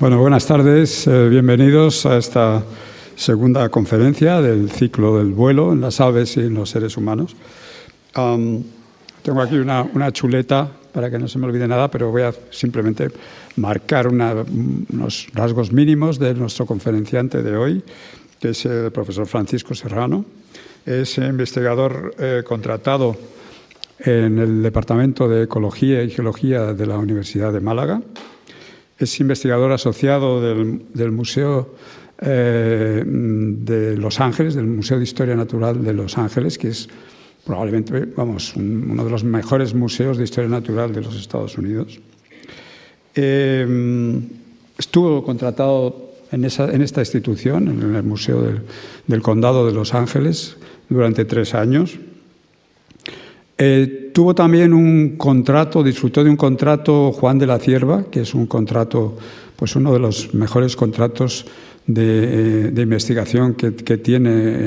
Bueno, buenas tardes, eh, bienvenidos a esta segunda conferencia del ciclo del vuelo en las aves y en los seres humanos. tengo aquí una, chuleta para que no se me olvide nada, pero voy a simplemente marcar unos rasgos mínimos de nuestro conferenciante de hoy, que es el profesor Francisco Serrano. Es investigador eh, contratado en el Departamento de Ecología y Geología de la Universidad de Málaga es investigador asociado del, Museo eh, de Los Ángeles, del Museo de Historia Natural de Los Ángeles, que es probablemente, vamos, uno de los mejores museos de historia natural de los Estados Unidos. Eh, estuvo contratado en, esta institución, en el Museo del, del Condado de Los Ángeles, durante tres años. Eh, tuvo también un contrato, disfrutó de un contrato Juan de la Cierva, que es un contrato, pues uno de los mejores contratos de, eh, investigación que, tiene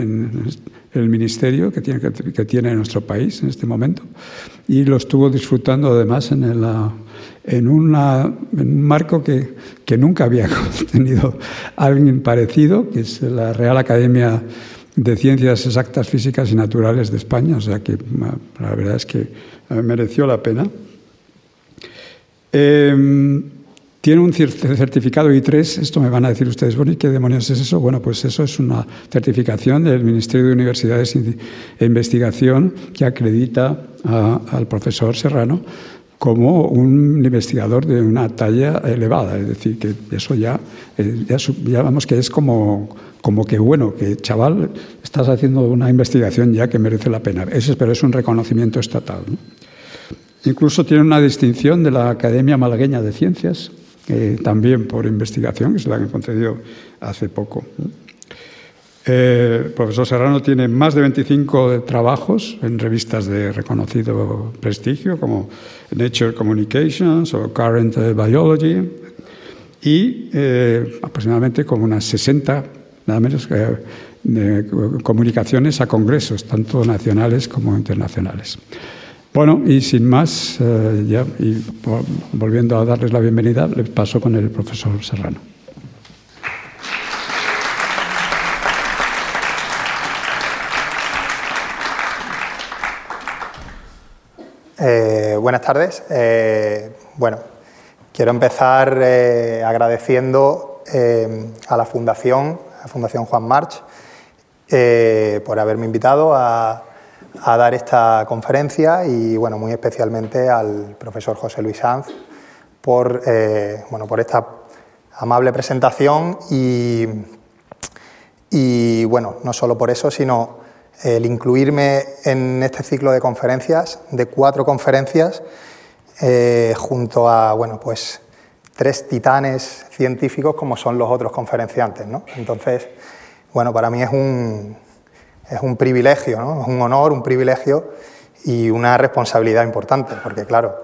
el ministerio, que tiene, que, tiene nuestro país en este momento, y lo estuvo disfrutando además en, en, una, en un marco que, que nunca había tenido alguien parecido, que es la Real Academia de Ciencias Exactas, Físicas y Naturales de España, o sea que la verdad es que eh, mereció la pena. Em, tiene un certificado I3, esto me van a decir ustedes, bueno, ¿y qué demonios es eso? Bueno, pues eso es una certificación del Ministerio de Universidades e Investigación que acredita al profesor Serrano como un investigador de una talla elevada, es decir, que eso ya, eh, ya, vamos que es como, como que, bueno, que chaval, estás haciendo una investigación ya que merece la pena. Ese, pero es un reconocimiento estatal. Incluso tiene una distinción de la Academia Malagueña de Ciencias, también por investigación, que se la han concedido hace poco. Eh, el profesor Serrano tiene más de 25 trabajos en revistas de reconocido prestigio, como Nature Communications o Current Biology, y eh, aproximadamente como unas 60 nada menos de comunicaciones a congresos, tanto nacionales como internacionales. Bueno, y sin más, eh, ya, volviendo a darles la bienvenida, les paso con el profesor Serrano. Eh, buenas tardes. Eh, bueno, quiero empezar agradeciendo a la Fundación la Fundación Juan March, eh, por haberme invitado a, dar esta conferencia y bueno, muy especialmente al profesor José Luis Sanz por, eh, bueno, por esta amable presentación y, y, bueno, no solo por eso, sino el incluirme en este ciclo de conferencias, de cuatro conferencias, eh, junto a bueno, pues tres titanes científicos como son los otros conferenciantes. ¿no? Entonces, bueno, para mí es un, es un privilegio, ¿no? es un honor, un privilegio y una responsabilidad importante, porque claro,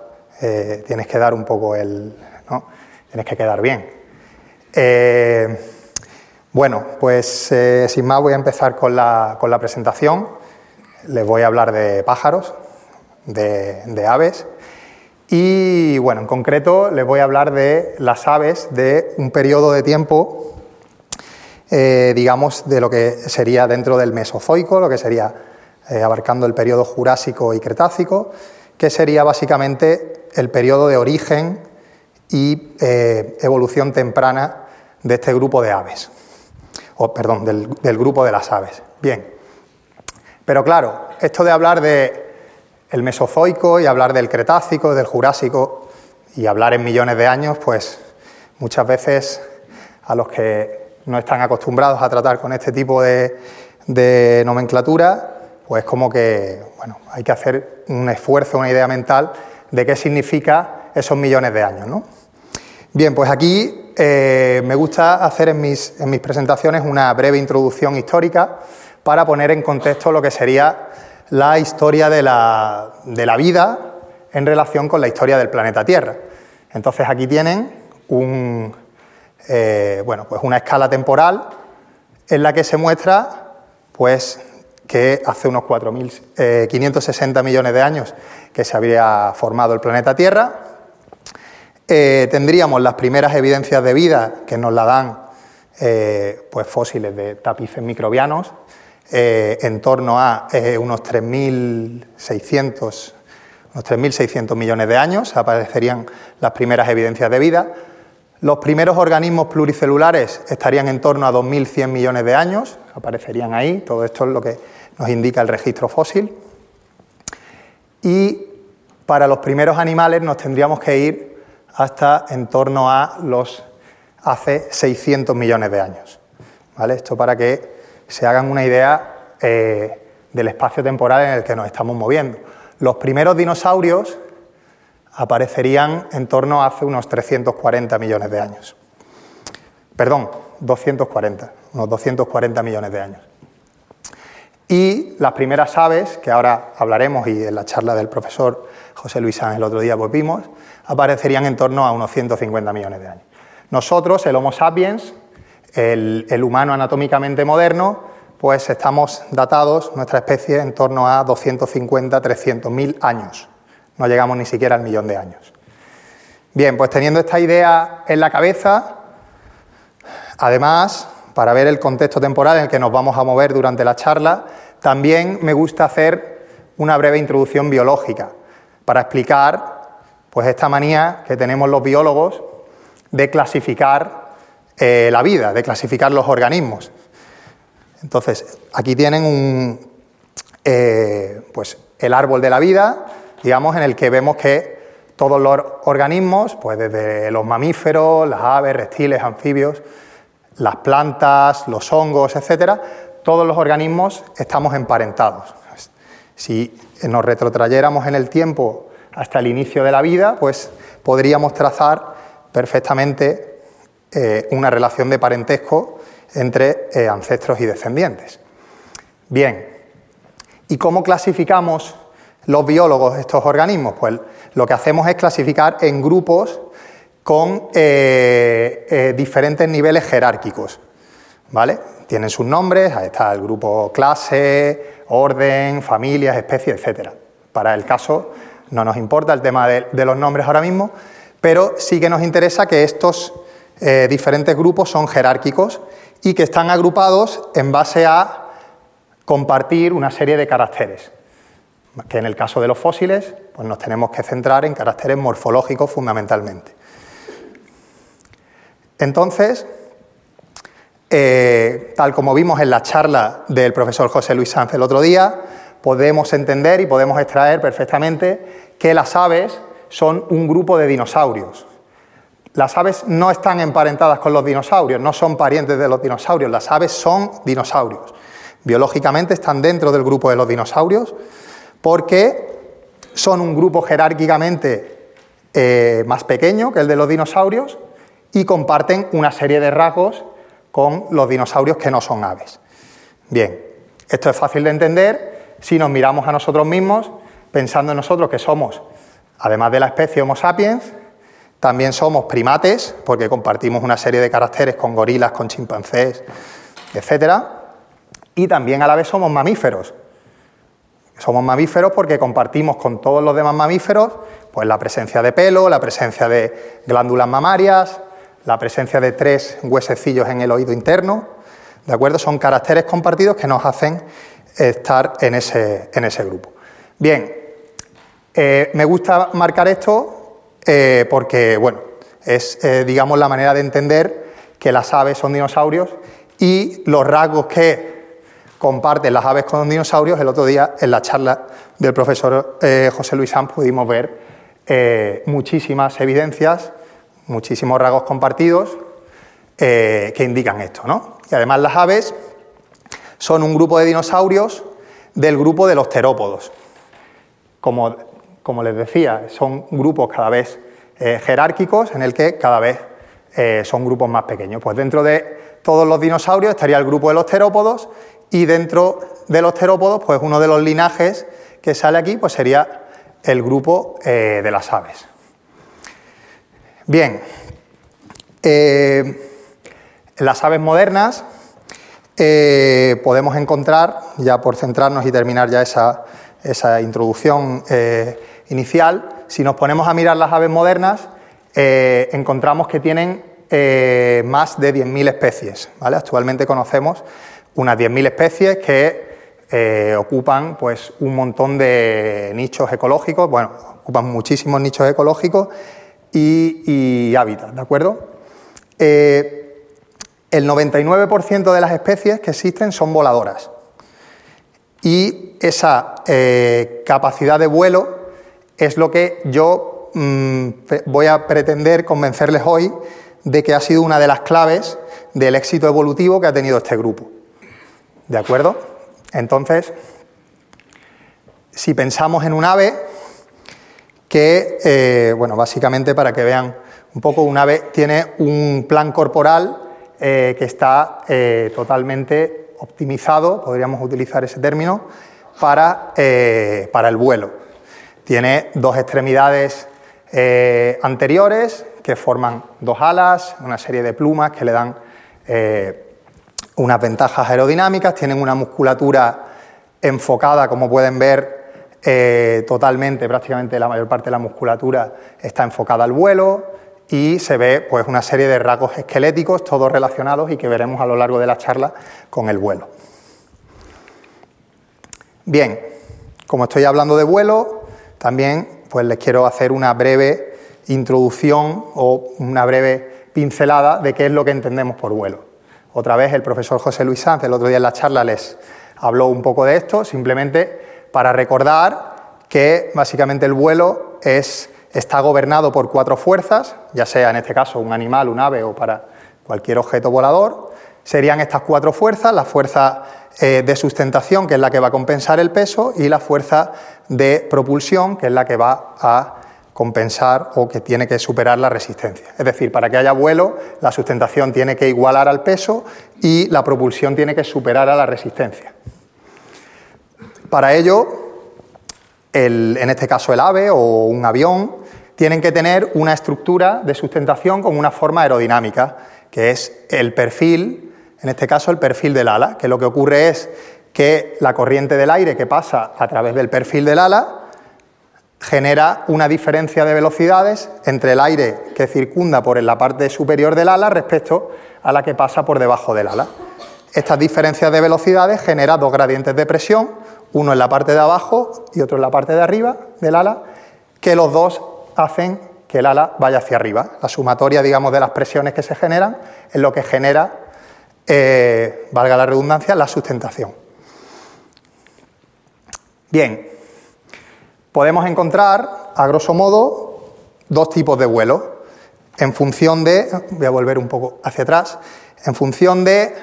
eh, tienes que dar un poco el... ¿no? tienes que quedar bien. Eh, bueno, pues eh, sin más voy a empezar con la, presentación. Les voy a hablar de pájaros, de, aves y bueno, en concreto les voy a hablar de las aves de un periodo de tiempo, eh, digamos, de lo que sería dentro del Mesozoico, lo que sería eh, abarcando el periodo Jurásico y Cretácico, que sería básicamente el periodo de origen y evolución temprana de este grupo de aves, o perdón, del, grupo de las aves. Bien, pero claro, esto de hablar de el Mesozoico y hablar del Cretácico, del Jurásico y hablar en millones de años, pues muchas veces a los que no están acostumbrados a tratar con este tipo de, nomenclatura, pues como que bueno, hay que hacer un esfuerzo, una idea mental de qué significa esos millones de años. ¿no? Bien, pues aquí eh, me gusta hacer en mis, en mis presentaciones una breve introducción histórica para poner en contexto lo que sería la historia de la, vida en relación con la historia del planeta Tierra. Entonces aquí tienen eh, pues una escala temporal en la que se muestra pues, que hace unos 4.560 eh, millones de años que se habría formado el planeta Tierra eh, tendríamos las primeras evidencias de vida que nos la dan eh, pues fósiles de tapices microbianos, eh, en torno a unos 3.600 unos 3.600 millones de años aparecerían las primeras evidencias de vida. Los primeros organismos pluricelulares estarían en torno a 2.100 millones de años, aparecerían ahí, todo esto es lo que nos indica el registro fósil. Y para los primeros animales nos tendríamos que ir hasta en torno a los hace 600 millones de años. ¿Vale? Esto para que se hagan una idea eh, del espacio temporal en el que nos estamos moviendo. Los primeros dinosaurios aparecerían en torno a hace unos 340 millones de años. Perdón, 240, unos 240 millones de años. Y las primeras aves, que ahora hablaremos y en la charla del profesor José Luis Sánchez el otro día vimos, aparecerían en torno a unos 150 millones de años. Nosotros, el Homo sapiens, el, humano anatómicamente moderno, pues estamos datados, nuestra especie, en torno a 250, 300 mil años. No llegamos ni siquiera al millón de años. Bien, pues teniendo esta idea en la cabeza, además, para ver el contexto temporal en el que nos vamos a mover durante la charla, también me gusta hacer una breve introducción biológica para explicar pues esta manía que tenemos los biólogos de clasificar eh, la vida, de clasificar los organismos. Entonces, aquí tienen un, eh, pues el árbol de la vida, digamos, en el que vemos que todos los organismos, pues desde los mamíferos, las aves, reptiles, anfibios, las plantas, los hongos, etcétera, todos los organismos estamos emparentados. Si nos retrotrayéramos en el tiempo hasta el inicio de la vida, pues podríamos trazar perfectamente eh, una relación de parentesco entre eh, ancestros y descendientes. Bien, ¿y cómo clasificamos los biólogos estos organismos? Pues lo que hacemos es clasificar en grupos con eh, diferentes niveles jerárquicos. ¿Vale? Tienen sus nombres, ahí está el grupo clase, orden, familias, especies, etc. Para el caso no nos importa el tema de, los nombres ahora mismo, pero sí que nos interesa que estos eh, diferentes grupos son jerárquicos y que están agrupados en base a compartir una serie de caracteres, que en el caso de los fósiles pues nos tenemos que centrar en caracteres morfológicos fundamentalmente. Entonces, eh, tal como vimos en la charla del profesor José Luis Sanz el otro día, podemos entender y podemos extraer perfectamente que las aves son un grupo de dinosaurios. Las aves no están emparentadas con los dinosaurios, no son parientes de los dinosaurios, las aves son dinosaurios. Biológicamente están dentro del grupo de los dinosaurios porque son un grupo jerárquicamente eh, más pequeño que el de los dinosaurios y comparten una serie de rasgos con los dinosaurios que no son aves. Bien, esto es fácil de entender si nos miramos a nosotros mismos, pensando en nosotros que somos, además de la especie Homo sapiens, también somos primates, porque compartimos una serie de caracteres con gorilas, con chimpancés, etc. Y también a la vez somos mamíferos. Somos mamíferos porque compartimos con todos los demás mamíferos pues la presencia de pelo, la presencia de glándulas mamarias, la presencia de tres huesecillos en el oído interno. ¿De acuerdo? Son caracteres compartidos que nos hacen estar en ese, en ese grupo. Bien, eh, me gusta marcar esto eh, porque, bueno, es, eh, digamos, la manera de entender que las aves son dinosaurios y los rasgos que comparten las aves con dinosaurios. El otro día, en la charla del profesor José Luis Sanz, pudimos ver muchísimas evidencias, muchísimos rasgos compartidos que indican esto, ¿no? Y además las aves son un grupo de dinosaurios del grupo de los terópodos. Como, como les decía, son grupos cada vez eh, jerárquicos en el que cada vez eh, son grupos más pequeños. Pues dentro de todos los dinosaurios estaría el grupo de los terópodos y dentro de los terópodos, pues uno de los linajes que sale aquí pues sería el grupo eh, de las aves. Bien, las aves modernas eh, podemos encontrar, ya por centrarnos y terminar ya esa, introducción eh, inicial, si nos ponemos a mirar las aves modernas, encontramos que tienen más de 10.000 especies. Actualmente conocemos unas 10.000 especies que ocupan pues, un montón de nichos ecológicos, bueno, ocupan muchísimos nichos ecológicos y, hábitats, ¿de acuerdo? el 99% de las especies que existen son voladoras y esa eh, capacidad de vuelo es lo que yo mm, voy a pretender convencerles hoy de que ha sido una de las claves del éxito evolutivo que ha tenido este grupo. ¿De acuerdo? Entonces, si pensamos en un ave, que, eh, bueno, básicamente para que vean un poco, un ave tiene un plan corporal eh, que está totalmente optimizado, podríamos utilizar ese término, para, eh, para el vuelo. Tiene dos extremidades eh, anteriores que forman dos alas, una serie de plumas que le dan eh, unas ventajas aerodinámicas, tienen una musculatura enfocada, como pueden ver, totalmente, prácticamente la mayor parte de la musculatura está enfocada al vuelo y se ve pues, una serie de rasgos esqueléticos, todos relacionados y que veremos a lo largo de la charla con el vuelo. Bien, como estoy hablando de vuelo, también pues les quiero hacer una breve introducción o una breve pincelada de qué es lo que entendemos por vuelo. Otra vez el profesor José Luis Sanz el otro día en la charla les habló un poco de esto, simplemente para recordar que básicamente el vuelo es, está gobernado por cuatro fuerzas, ya sea en este caso un animal, un ave o para cualquier objeto volador. Serían estas cuatro fuerzas, la fuerza eh, de sustentación, que es la que va a compensar el peso, y la fuerza de propulsión, que es la que va a compensar o que tiene que superar la resistencia. Es decir, para que haya vuelo, la sustentación tiene que igualar al peso y la propulsión tiene que superar a la resistencia. Para ello, en este caso el ave o un avión, tienen que tener una estructura de sustentación con una forma aerodinámica, que es el perfil en este caso el perfil del ala, que lo que ocurre es que la corriente del aire que pasa a través del perfil del ala genera una diferencia de velocidades entre el aire que circunda por la parte superior del ala respecto a la que pasa por debajo del ala. Estas diferencias de velocidades generan dos gradientes de presión, uno en la parte de abajo y otro en la parte de arriba del ala, que los dos hacen que el ala vaya hacia arriba. La sumatoria, digamos, de las presiones que se generan es lo que genera eh, valga la redundancia, la sustentación. Bien, podemos encontrar, a grosso modo, dos tipos de vuelo. En función de, voy a volver un poco hacia atrás, en función de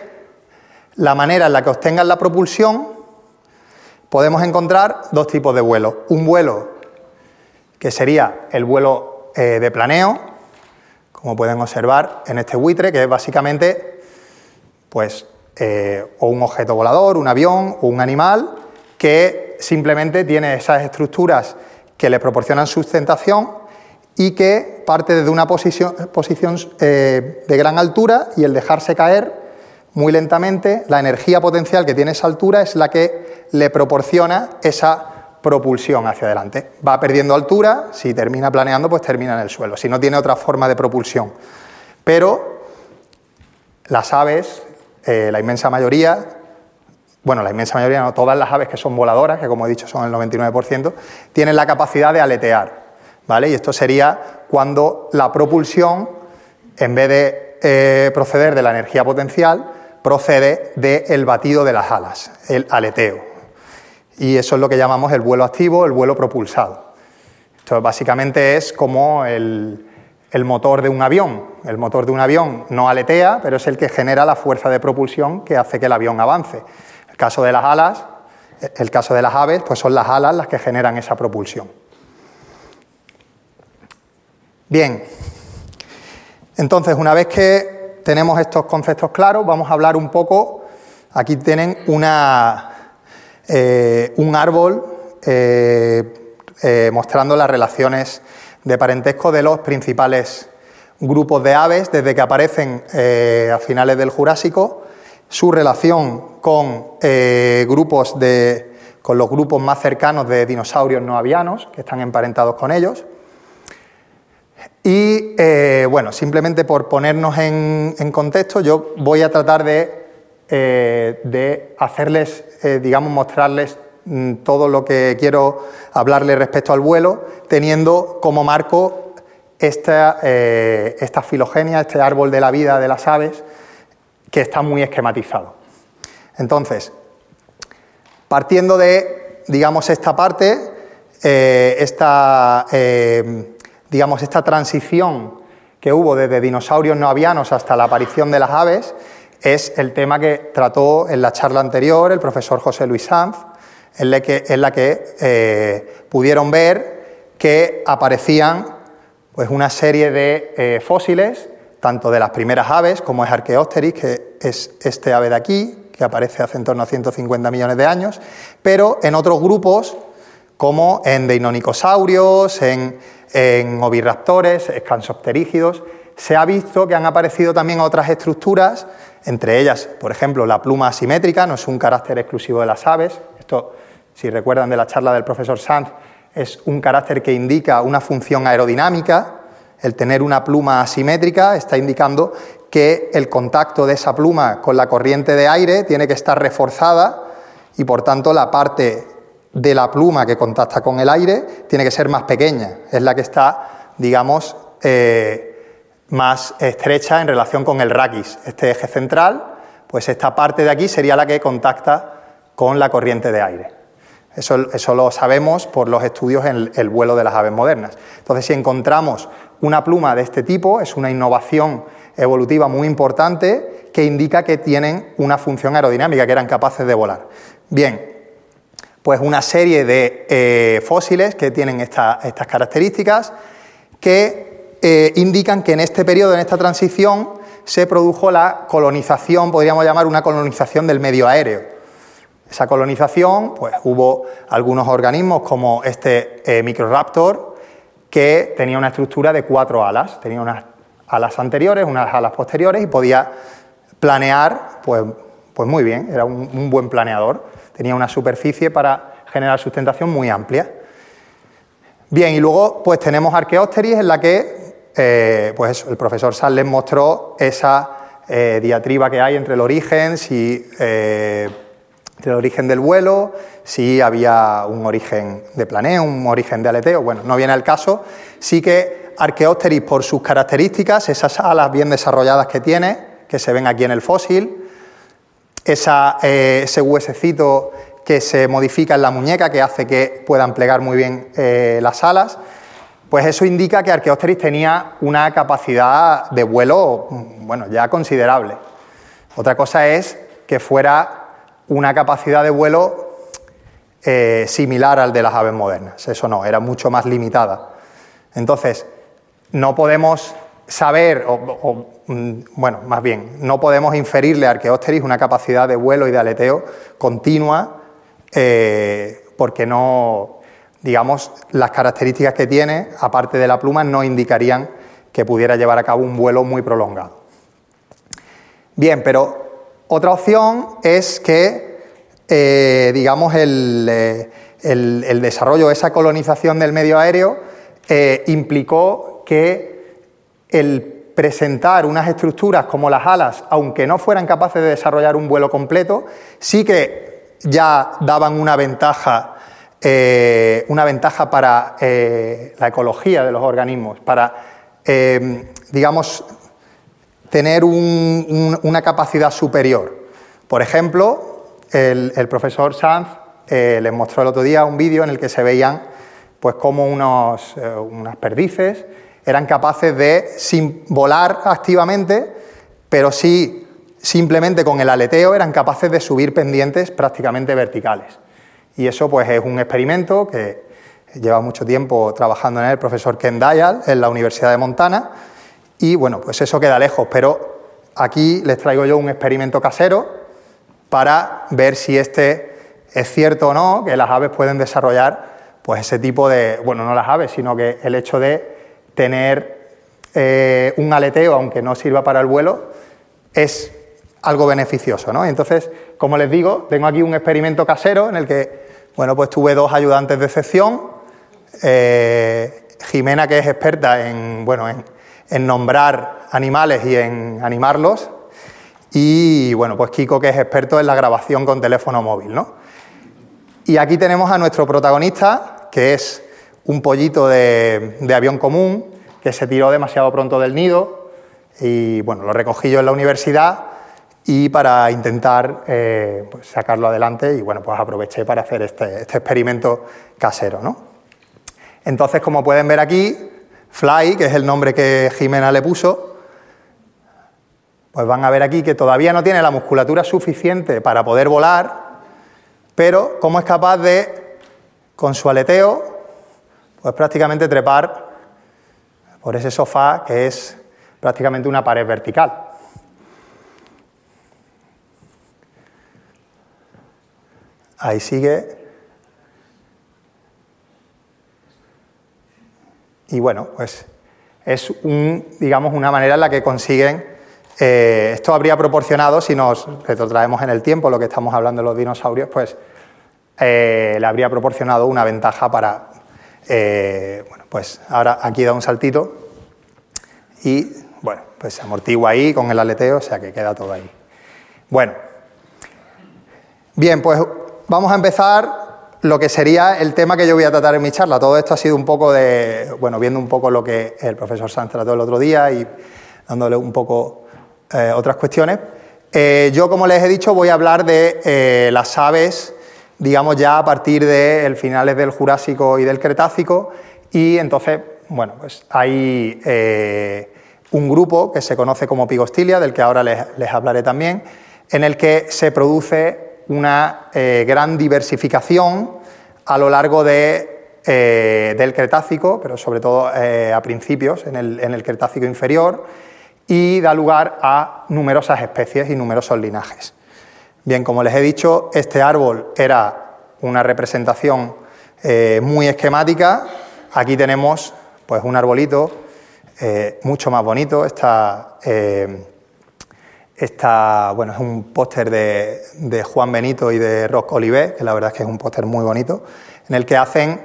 la manera en la que obtengan la propulsión, podemos encontrar dos tipos de vuelo. Un vuelo que sería el vuelo eh, de planeo, como pueden observar en este buitre, que es básicamente pues eh, o un objeto volador, un avión o un animal que simplemente tiene esas estructuras que le proporcionan sustentación y que parte desde una posición, posición eh, de gran altura y el dejarse caer muy lentamente, la energía potencial que tiene esa altura es la que le proporciona esa propulsión hacia adelante. Va perdiendo altura, si termina planeando, pues termina en el suelo, si no tiene otra forma de propulsión. Pero las aves, eh, la inmensa mayoría, bueno, la inmensa mayoría, no todas las aves que son voladoras, que como he dicho son el 99%, tienen la capacidad de aletear, ¿vale? Y esto sería cuando la propulsión, en vez de eh, proceder de la energía potencial, procede del batido de las alas, el aleteo. Y eso es lo que llamamos el vuelo activo, el vuelo propulsado. Esto básicamente es como el, el motor de un avión. El motor de un avión no aletea, pero es el que genera la fuerza de propulsión que hace que el avión avance. El caso de las alas, el caso de las aves, pues son las alas las que generan esa propulsión. Bien, entonces una vez que tenemos estos conceptos claros, vamos a hablar un poco, aquí tienen eh, un árbol eh, eh, mostrando las relaciones de parentesco de los principales grupos de aves desde que aparecen a finales del Jurásico, su relación con grupos de, con los grupos más cercanos de dinosaurios no avianos que están emparentados con ellos Y eh, bueno, simplemente por ponernos en, contexto, yo voy a tratar de, de hacerles, digamos, mostrarles mm, todo lo que quiero hablarles respecto al vuelo, teniendo como marco esta, esta filogenia, este árbol de la vida de las aves, que está muy esquematizado. Entonces, partiendo de, digamos, esta parte, eh, esta, eh, digamos, esta transición que hubo desde dinosaurios no avianos hasta la aparición de las aves, es el tema que trató en la charla anterior el profesor José Luis Sanz, en la que, en la que eh, pudieron ver que aparecían pues, una serie de fósiles tanto de las primeras aves, como es Archaeopteryx, que es este ave de aquí, que aparece hace en torno a 150 millones de años, pero en otros grupos, como en deinonychosaurios, en, en oviraptores, escansopterígidos, se ha visto que han aparecido también otras estructuras, entre ellas, por ejemplo, la pluma asimétrica, no es un carácter exclusivo de las aves, esto, si recuerdan de la charla del profesor Sanz, es un carácter que indica una función aerodinámica, el tener una pluma asimétrica está indicando que el contacto de esa pluma con la corriente de aire tiene que estar reforzada y por tanto la parte de la pluma que contacta con el aire tiene que ser más pequeña, es la que está, digamos, eh, más estrecha en relación con el raquis, este eje central, pues esta parte de aquí sería la que contacta con la corriente de aire. Eso, lo sabemos por los estudios en el vuelo de las aves modernas. Entonces, si encontramos una pluma de este tipo es una innovación evolutiva muy importante que indica que tienen una función aerodinámica, que eran capaces de volar. Bien, pues una serie de eh, fósiles que tienen estas características que eh, indican que en este periodo, en esta transición, se produjo la colonización, podríamos llamar una colonización del medio aéreo. Esa colonización, pues hubo algunos organismos como este eh, Microraptor, que tenía una estructura de cuatro alas. Tenía unas alas anteriores, unas alas posteriores y podía planear, pues, pues muy bien, era un, buen planeador. Tenía una superficie para generar sustentación muy amplia. Bien, y luego pues tenemos Archaeopteryx en la que eh, pues el profesor Sales mostró esa eh, diatriba que hay entre el origen, si eh, el origen del vuelo, si había un origen de planeo, un origen de aleteo, bueno, no viene al caso, sí que Archaeopteryx por sus características, esas alas bien desarrolladas que tiene, que se ven aquí en el fósil, eh, ese huesecito que se modifica en la muñeca, que hace que puedan plegar muy bien eh, las alas, pues eso indica que Archaeopteryx tenía una capacidad de vuelo, bueno, ya considerable. Otra cosa es que fuera una capacidad de vuelo eh, similar al de las aves modernas. Eso no, era mucho más limitada. Entonces, no podemos saber, o, mm, bueno, más bien, no podemos inferirle a Archaeopteryx una capacidad de vuelo y de aleteo continua, eh, porque no, digamos, las características que tiene, aparte de la pluma, no indicarían que pudiera llevar a cabo un vuelo muy prolongado. Bien, pero otra opción es que, eh, digamos, eh, el, desarrollo, esa colonización del medio aéreo implicó que el presentar unas estructuras como las alas, aunque no fueran capaces de desarrollar un vuelo completo, sí que ya daban una ventaja, una ventaja para la ecología de los organismos, para, digamos, tener una capacidad superior. Por ejemplo, el, profesor Sanz eh, les mostró el otro día un vídeo en el que se veían pues como unos, eh, unas perdices eran capaces de, sin volar activamente, pero sí simplemente con el aleteo eran capaces de subir pendientes prácticamente verticales. Y eso pues es un experimento que lleva mucho tiempo trabajando en él el profesor Ken Dial en la Universidad de Montana y bueno, pues eso queda lejos, pero aquí les traigo yo un experimento casero para ver si este es cierto o no, que las aves pueden desarrollar pues ese tipo de, bueno, no las aves, sino que el hecho de tener eh, un aleteo, aunque no sirva para el vuelo, es algo beneficioso, ¿no? Entonces, como les digo, tengo aquí un experimento casero en el que, bueno, pues tuve dos ayudantes de sección, eh, Jimena, que es experta en, bueno, en, nombrar animales y en animarlos, y bueno, pues Kiko, que es experto en la grabación con teléfono móvil, ¿no? Y aquí tenemos a nuestro protagonista, que es un pollito de, avión común, que se tiró demasiado pronto del nido, y bueno, lo recogí yo en la universidad y para intentar eh, pues, sacarlo adelante y bueno, pues aproveché para hacer este, este, experimento casero. ¿no? Entonces, como pueden ver aquí, Fly, que es el nombre que Jimena le puso, pues van a ver aquí que todavía no tiene la musculatura suficiente para poder volar, pero cómo es capaz de, con su aleteo, pues prácticamente trepar por ese sofá que es prácticamente una pared vertical. Ahí sigue. Y bueno, pues es un, digamos, una manera en la que consiguen. Eh, esto habría proporcionado, si nos retrotraemos en el tiempo, lo que estamos hablando de los dinosaurios, pues eh, le habría proporcionado una ventaja para. Eh, bueno, pues ahora aquí da un saltito y, bueno, pues se amortigua ahí con el aleteo, o sea que queda todo ahí. Bueno, bien, pues vamos a empezar lo que sería el tema que yo voy a tratar en mi charla. Todo esto ha sido un poco de, bueno, viendo un poco lo que el profesor Sanz trató el otro día y dándole un poco eh, otras cuestiones. Eh, yo, como les he dicho, voy a hablar de las aves, digamos ya a partir de finales del Jurásico y del Cretácico, y entonces, bueno, pues hay un grupo que se conoce como Pigostilia, del que ahora les, les hablaré también, en el que se produce una eh, gran diversificación a lo largo eh, del Cretácico, pero sobre todo eh, a principios, en el, Cretácico inferior, y da lugar a numerosas especies y numerosos linajes. Bien, como les he dicho, este árbol era una representación muy esquemática. Aquí tenemos pues, un arbolito mucho más bonito. Esta, esta, bueno, es un póster de, Juan Benito y de Roc Olivet, que la verdad es que es un póster muy bonito, en el que hacen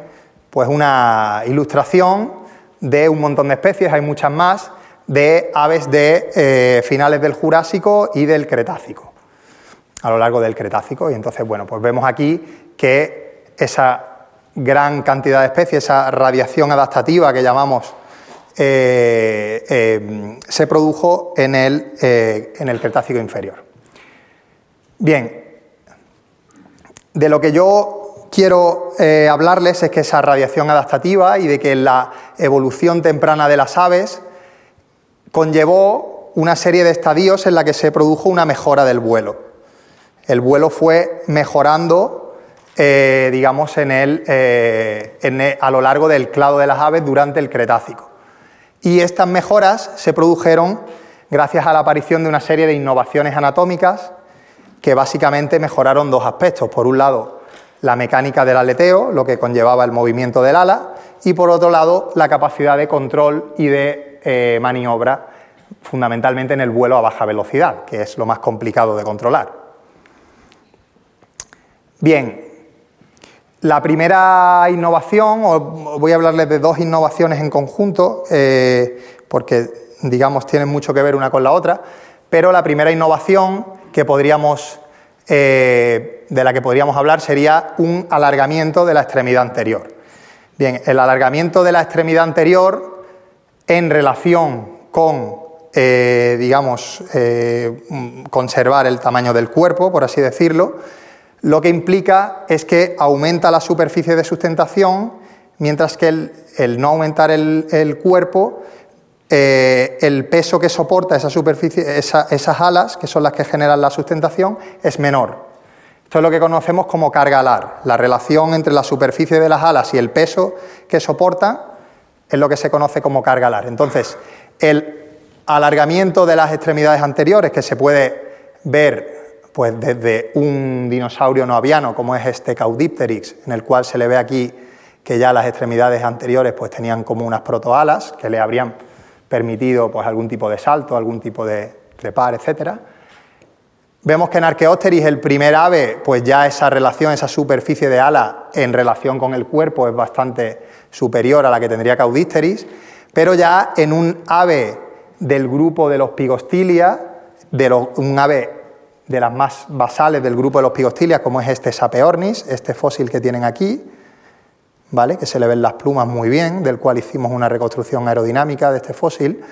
pues una ilustración de un montón de especies, hay muchas más, de aves de eh, finales del Jurásico y del Cretácico, a lo largo del Cretácico. Y entonces, bueno, pues vemos aquí que esa gran cantidad de especies, esa radiación adaptativa que llamamos eh, eh, se produjo en el, eh, en el Cretácico inferior. Bien, de lo que yo quiero hablarles es que esa radiación adaptativa y de que la evolución temprana de las aves conllevó una serie de estadios en la que se produjo una mejora del vuelo. El vuelo fue mejorando, digamos, en el, a lo largo del clado de las aves durante el Cretácico. Y estas mejoras se produjeron gracias a la aparición de una serie de innovaciones anatómicas que básicamente mejoraron dos aspectos. Por un lado, la mecánica del aleteo, lo que conllevaba el movimiento del ala, y por otro lado, la capacidad de control y de eh, maniobra, fundamentalmente en el vuelo a baja velocidad, que es lo más complicado de controlar. Bien, la primera innovación, voy a hablarles de dos innovaciones en conjunto, eh, porque digamos tienen mucho que ver una con la otra, pero la primera innovación que podríamos, eh, de la que podríamos hablar sería un alargamiento de la extremidad anterior. Bien, el alargamiento de la extremidad anterior en relación con, eh, digamos, conservar el tamaño del cuerpo, por así decirlo, lo que implica es que aumenta la superficie de sustentación, mientras que el, no aumentar el, cuerpo, eh, el peso que soporta esa superficie, esas alas, que son las que generan la sustentación, es menor. Esto es lo que conocemos como carga alar. La relación entre la superficie de las alas y el peso que soporta es lo que se conoce como carga alar. Entonces, el alargamiento de las extremidades anteriores, que se puede ver pues desde un dinosaurio no aviano como es este Caudipteryx, en el cual se le ve aquí que ya las extremidades anteriores pues tenían como unas protoalas que le habrían permitido pues algún tipo de salto, algún tipo de trepar, etcétera. Vemos que en Archaeopteryx, el primer ave, pues ya esa relación, esa superficie de ala en relación con el cuerpo es bastante superior a la que tendría Caudísteris, pero ya en un ave del grupo de los Pigostilia, de un ave de las más basales del grupo de los Pigostilia, como es este Sapeornis, este fósil que tienen aquí, ¿vale? que se le ven las plumas muy bien, del cual hicimos una reconstrucción aerodinámica de este fósil.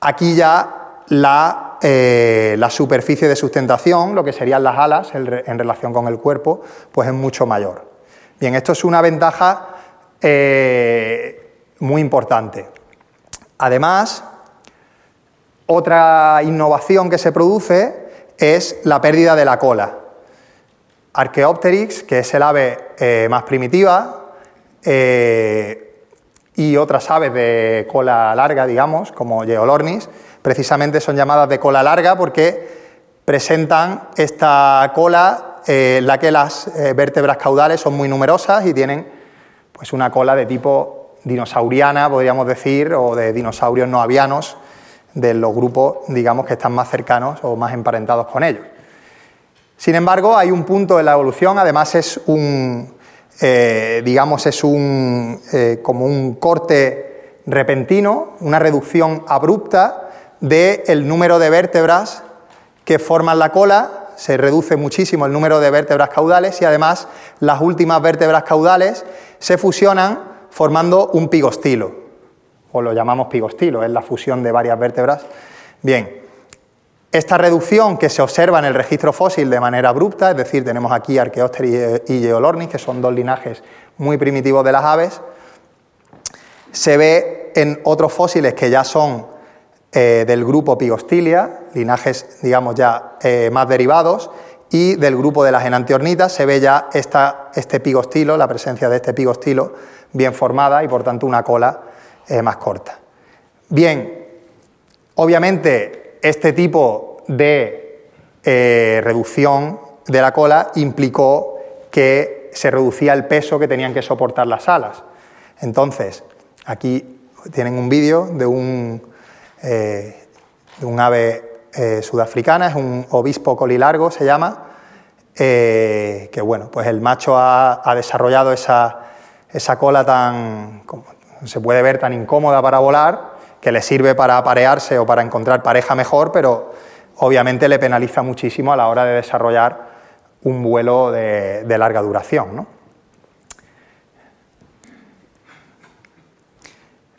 Aquí ya la, eh, la superficie de sustentación, lo que serían las alas en relación con el cuerpo, pues es mucho mayor. Bien, esto es una ventaja eh, muy importante. Además, otra innovación que se produce es la pérdida de la cola. Archaeopteryx, que es el ave eh, más primitiva, eh, y otras aves de cola larga, digamos, como Geolornis, precisamente son llamadas de cola larga porque presentan esta cola eh, en la que las vértebras caudales son muy numerosas y tienen pues, una cola de tipo dinosauriana, podríamos decir, o de dinosaurios no avianos, de los grupos, digamos, que están más cercanos o más emparentados con ellos. Sin embargo, hay un punto en la evolución, además es un, eh, digamos, es un, eh, como un corte repentino, una reducción abrupta del número de vértebras que forman la cola, se reduce muchísimo el número de vértebras caudales y además las últimas vértebras caudales se fusionan formando un pigostilo o lo llamamos pigostilo, es la fusión de varias vértebras. Bien, esta reducción que se observa en el registro fósil de manera abrupta, es decir, tenemos aquí Archaeopteryx y Geolornis, que son dos linajes muy primitivos de las aves, se ve en otros fósiles que ya son eh, del grupo Pigostilia, linajes, digamos, ya eh, más derivados, y del grupo de las enantiornitas se ve ya esta, este pigostilo, la presencia de este pigostilo bien formada y por tanto una cola eh, más corta. Bien, obviamente este tipo de eh, reducción de la cola implicó que se reducía el peso que tenían que soportar las alas. Entonces, aquí tienen un vídeo de un, eh, de un ave sudafricana, es un obispo colilargo, se llama, que bueno, pues el macho ha, ha desarrollado esa, esa cola tan, se puede ver tan incómoda para volar que le sirve para aparearse o para encontrar pareja mejor, pero obviamente le penaliza muchísimo a la hora de desarrollar un vuelo de, larga duración.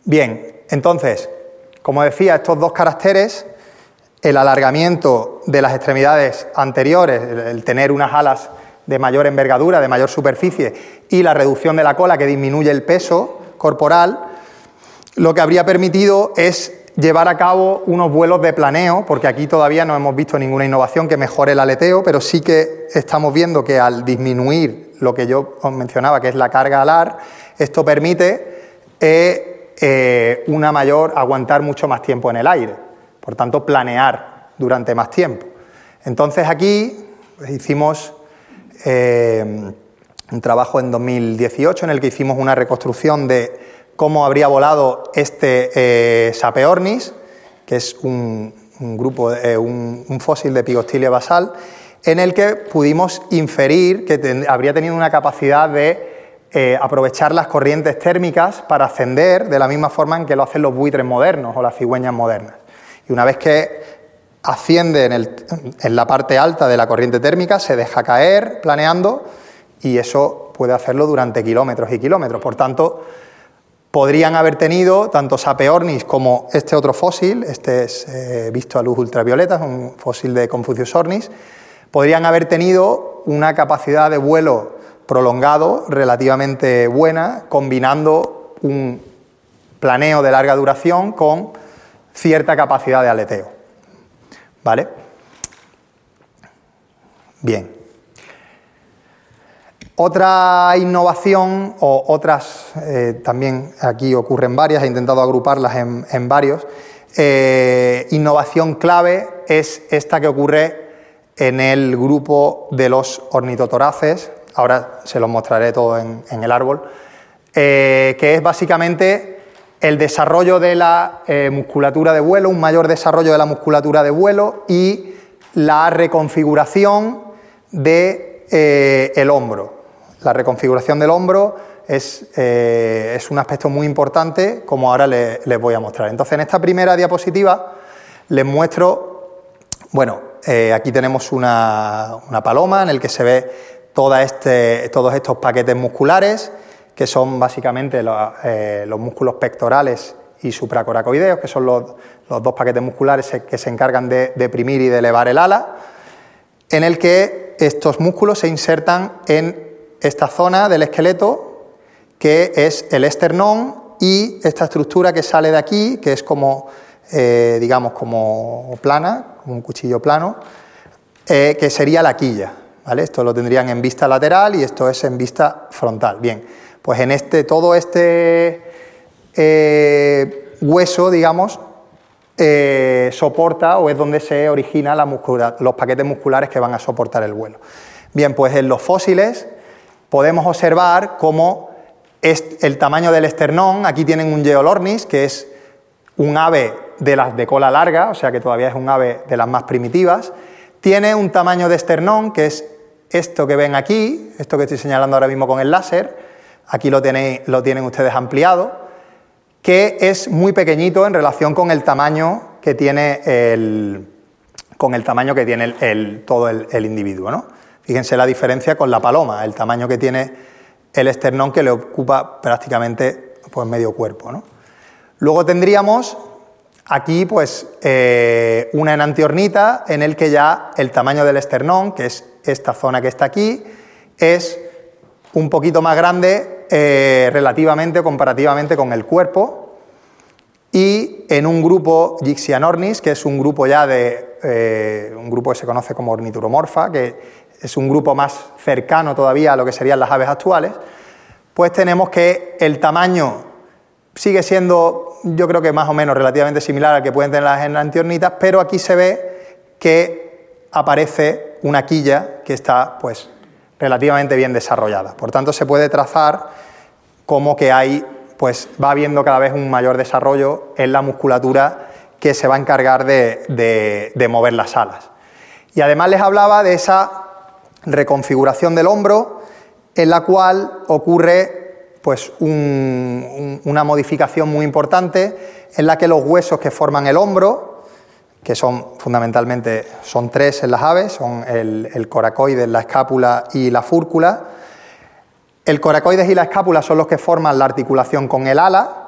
Bien, entonces, como decía, estos dos caracteres, el alargamiento de las extremidades anteriores, el tener unas alas de mayor envergadura, de mayor superficie, y la reducción de la cola que disminuye el peso, corporal, lo que habría permitido es llevar a cabo unos vuelos de planeo, porque aquí todavía no hemos visto ninguna innovación que mejore el aleteo, pero sí que estamos viendo que al disminuir lo que yo os mencionaba, que es la carga alar, esto permite eh, eh, una mayor aguantar mucho más tiempo en el aire, por tanto planear durante más tiempo. Entonces aquí hicimos eh, un trabajo en 2018 en el que hicimos una reconstrucción de cómo habría volado este eh, Sapeornis, que es un, grupo, eh, un, fósil de Pigostilia basal, en el que pudimos inferir que habría tenido una capacidad de eh, aprovechar las corrientes térmicas para ascender de la misma forma en que lo hacen los buitres modernos o las cigüeñas modernas. Y una vez que asciende en la parte alta de la corriente térmica, se deja caer planeando y eso puede hacerlo durante kilómetros y kilómetros. Por tanto, podrían haber tenido tanto Sapeornis como este otro fósil, este es eh, visto a luz ultravioleta, es un fósil de Confucius ornis, podrían haber tenido una capacidad de vuelo prolongado relativamente buena, combinando un planeo de larga duración con cierta capacidad de aleteo. ¿Vale? Bien. Otra innovación, o otras, eh, también aquí ocurren varias, he intentado agruparlas en, varios, eh, innovación clave es esta que ocurre en el grupo de los ornitotoraces, ahora se los mostraré todo en, el árbol, eh, que es básicamente el desarrollo de la musculatura de vuelo, un mayor desarrollo de la musculatura de vuelo y la reconfiguración de, hombro la reconfiguración del hombro es, eh, es un aspecto muy importante, como ahora les, voy a mostrar. Entonces, en esta primera diapositiva les muestro, bueno, eh, aquí tenemos una, paloma en el que se ve este, todos estos paquetes musculares, que son básicamente eh, los, músculos pectorales y supracoracoideos, que son los, dos paquetes musculares que se encargan de deprimir y de elevar el ala, en el que estos músculos se insertan en esta zona del esqueleto que es el esternón y esta estructura que sale de aquí, que es como, eh, digamos, como plana, como un cuchillo plano, eh, que sería la quilla. ¿vale? Esto lo tendrían en vista lateral y esto es en vista frontal. Bien, pues en este, todo este eh, hueso, digamos, soporta o es donde se origina los paquetes musculares que van a soportar el vuelo. Bien, pues en los fósiles podemos observar cómo el tamaño del esternón, aquí tienen un geolornis, que es un ave de las de cola larga, o sea que todavía es un ave de las más primitivas. Tiene un tamaño de esternón, que es esto que ven aquí, esto que estoy señalando ahora mismo con el láser, aquí lo, lo tienen ustedes ampliado, que es muy pequeñito en relación con el tamaño que tiene el, con el tamaño que tiene todo el, el individuo. ¿no? Fíjense la diferencia con la paloma, el tamaño que tiene el esternón que le ocupa prácticamente pues, medio cuerpo. Luego tendríamos aquí pues, eh, una enantiornita en el que ya el tamaño del esternón, que es esta zona que está aquí, es un poquito más grande eh, relativamente, comparativamente con el cuerpo. Y en un grupo Gixianornis, que es un grupo ya de eh, un grupo que se conoce como ornituromorfa, que es un grupo más cercano todavía a lo que serían las aves actuales, pues tenemos que el tamaño sigue siendo, yo creo que más o menos relativamente similar al que pueden tener las enantiornitas, pero aquí se ve que aparece una quilla que está pues relativamente bien desarrollada. Por tanto, se puede trazar como que hay, pues va habiendo cada vez un mayor desarrollo en la musculatura que se va a encargar de, de mover las alas. Y además les hablaba de esa reconfiguración del hombro, en la cual ocurre pues, una modificación muy importante en la que los huesos que forman el hombro, que son fundamentalmente son tres en las aves, son el, el coracoides, la escápula y la fúrcula. El coracoides y la escápula son los que forman la articulación con el ala,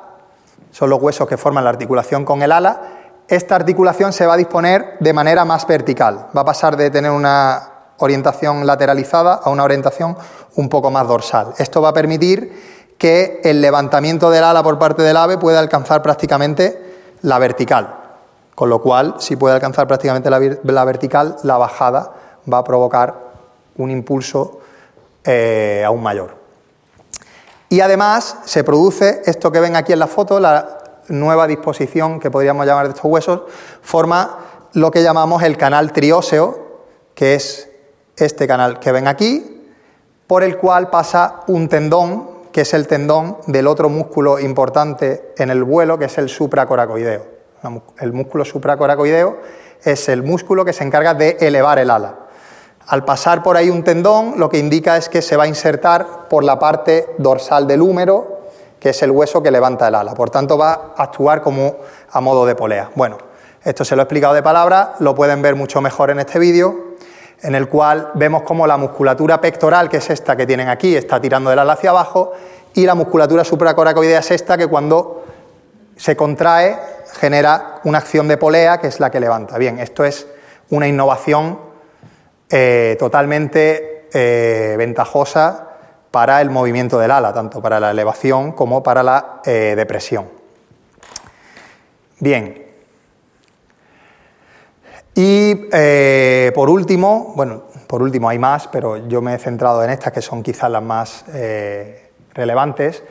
son los huesos que forman la articulación con el ala. Esta articulación se va a disponer de manera más vertical, va a pasar de tener una orientación lateralizada a una orientación un poco más dorsal. Esto va a permitir que el levantamiento del ala por parte del ave pueda alcanzar prácticamente la vertical, con lo cual, si puede alcanzar prácticamente la, vertical, la bajada va a provocar un impulso eh, aún mayor. Y además se produce esto que ven aquí en la foto, la nueva disposición que podríamos llamar de estos huesos, forma lo que llamamos el canal trióseo, que es este canal que ven aquí, por el cual pasa un tendón, que es el tendón del otro músculo importante en el vuelo, que es el supracoracoideo. El músculo supracoracoideo es el músculo que se encarga de elevar el ala. Al pasar por ahí un tendón, lo que indica es que se va a insertar por la parte dorsal del húmero, que es el hueso que levanta el ala. Por tanto, va a actuar como a modo de polea. Bueno, esto se lo he explicado de palabra, lo pueden ver mucho mejor en este vídeo en el cual vemos cómo la musculatura pectoral, que es esta que tienen aquí, está tirando del ala hacia abajo, y la musculatura supracoracoidea es esta que cuando se contrae genera una acción de polea, que es la que levanta. Bien, esto es una innovación eh, totalmente eh, ventajosa para el movimiento del ala, tanto para la elevación como para la eh, depresión. Bien, y eh, por último, bueno, por último hay más, pero yo me he centrado en estas que son quizás las más eh, relevantes.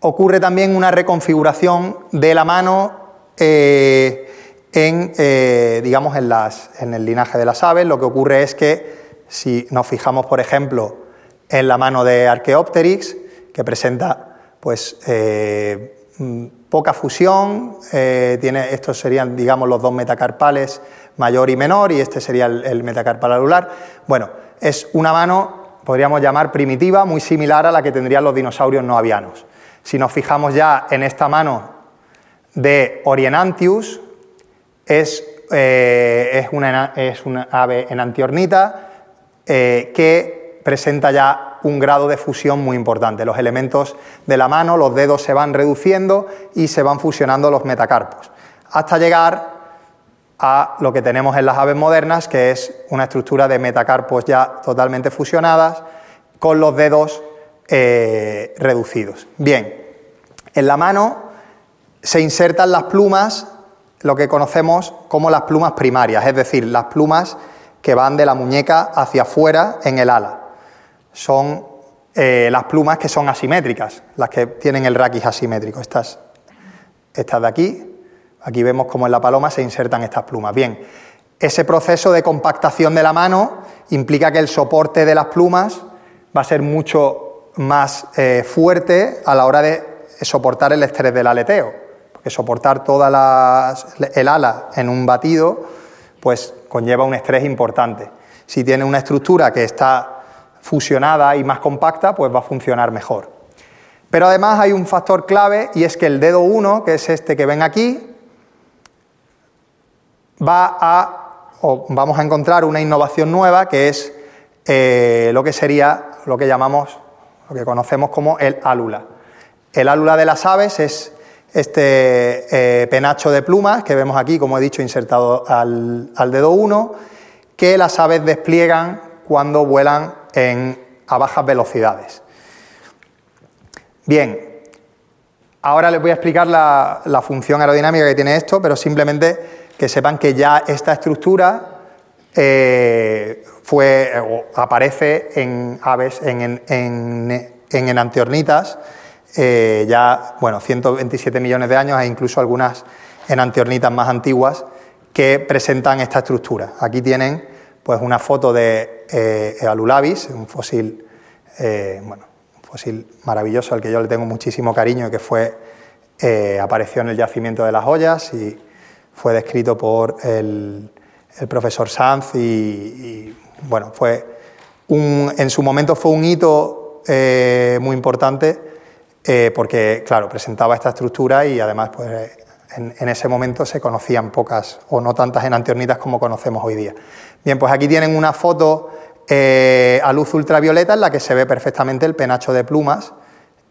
Ocurre también una reconfiguración de la mano eh, en, digamos, en, el linaje de las aves. Lo que ocurre es que si nos fijamos, por ejemplo, en la mano de Archaeopteryx, que presenta pues, poca fusión, tiene, estos serían, digamos, los dos metacarpales mayor y menor, y este sería el, metacarpal alular. Bueno, es una mano podríamos llamar primitiva, muy similar a la que tendrían los dinosaurios no avianos. Si nos fijamos ya en esta mano de Orienantius, es, eh, es, una, es ave enantiornita eh, que presenta ya un grado de fusión muy importante. Los elementos de la mano, los dedos se van reduciendo y se van fusionando los metacarpos, hasta llegar a lo que tenemos en las aves modernas, que es una estructura de metacarpos ya totalmente fusionadas, con los dedos eh, reducidos. Bien, en la mano se insertan las plumas, lo que conocemos como las plumas primarias, es decir, las plumas que van de la muñeca hacia afuera en el ala. Son eh, las plumas que son asimétricas, las que tienen el raquis asimétrico. Estas, estas de aquí, Aquí vemos cómo en la paloma se insertan estas plumas. Bien, ese proceso de compactación de la mano implica que el soporte de las plumas va a ser mucho más eh, fuerte a la hora de soportar el estrés del aleteo, porque soportar toda el ala en un batido pues conlleva un estrés importante. Si tiene una estructura que está fusionada y más compacta, pues va a funcionar mejor. Pero además hay un factor clave y es que el dedo 1, que es este que ven aquí, va a, o vamos a encontrar una innovación nueva que es eh, lo que sería lo que llamamos, lo que conocemos como el álula. El álula de las aves es este eh, penacho de plumas que vemos aquí, como he dicho, insertado al, dedo 1, que las aves despliegan cuando vuelan a bajas velocidades. Bien, ahora les voy a explicar la, función aerodinámica que tiene esto, pero simplemente que sepan que ya esta estructura eh, fue, aparece en aves, en, en, enantiornitas, eh, ya, bueno, 127 millones de años e incluso algunas enantiornitas más antiguas que presentan esta estructura. Aquí tienen pues una foto de eh, un fósil, bueno, un fósil maravilloso al que yo le tengo muchísimo cariño y que fue, apareció en el yacimiento de las ollas y fue descrito por el, profesor Sanz y, bueno, fue un, en su momento fue un hito eh, muy importante eh, porque, claro, presentaba esta estructura y además pues, en, ese momento se conocían pocas o no tantas enantiornitas como conocemos hoy día. Bien, pues aquí tienen una foto eh, a luz ultravioleta en la que se ve perfectamente el penacho de plumas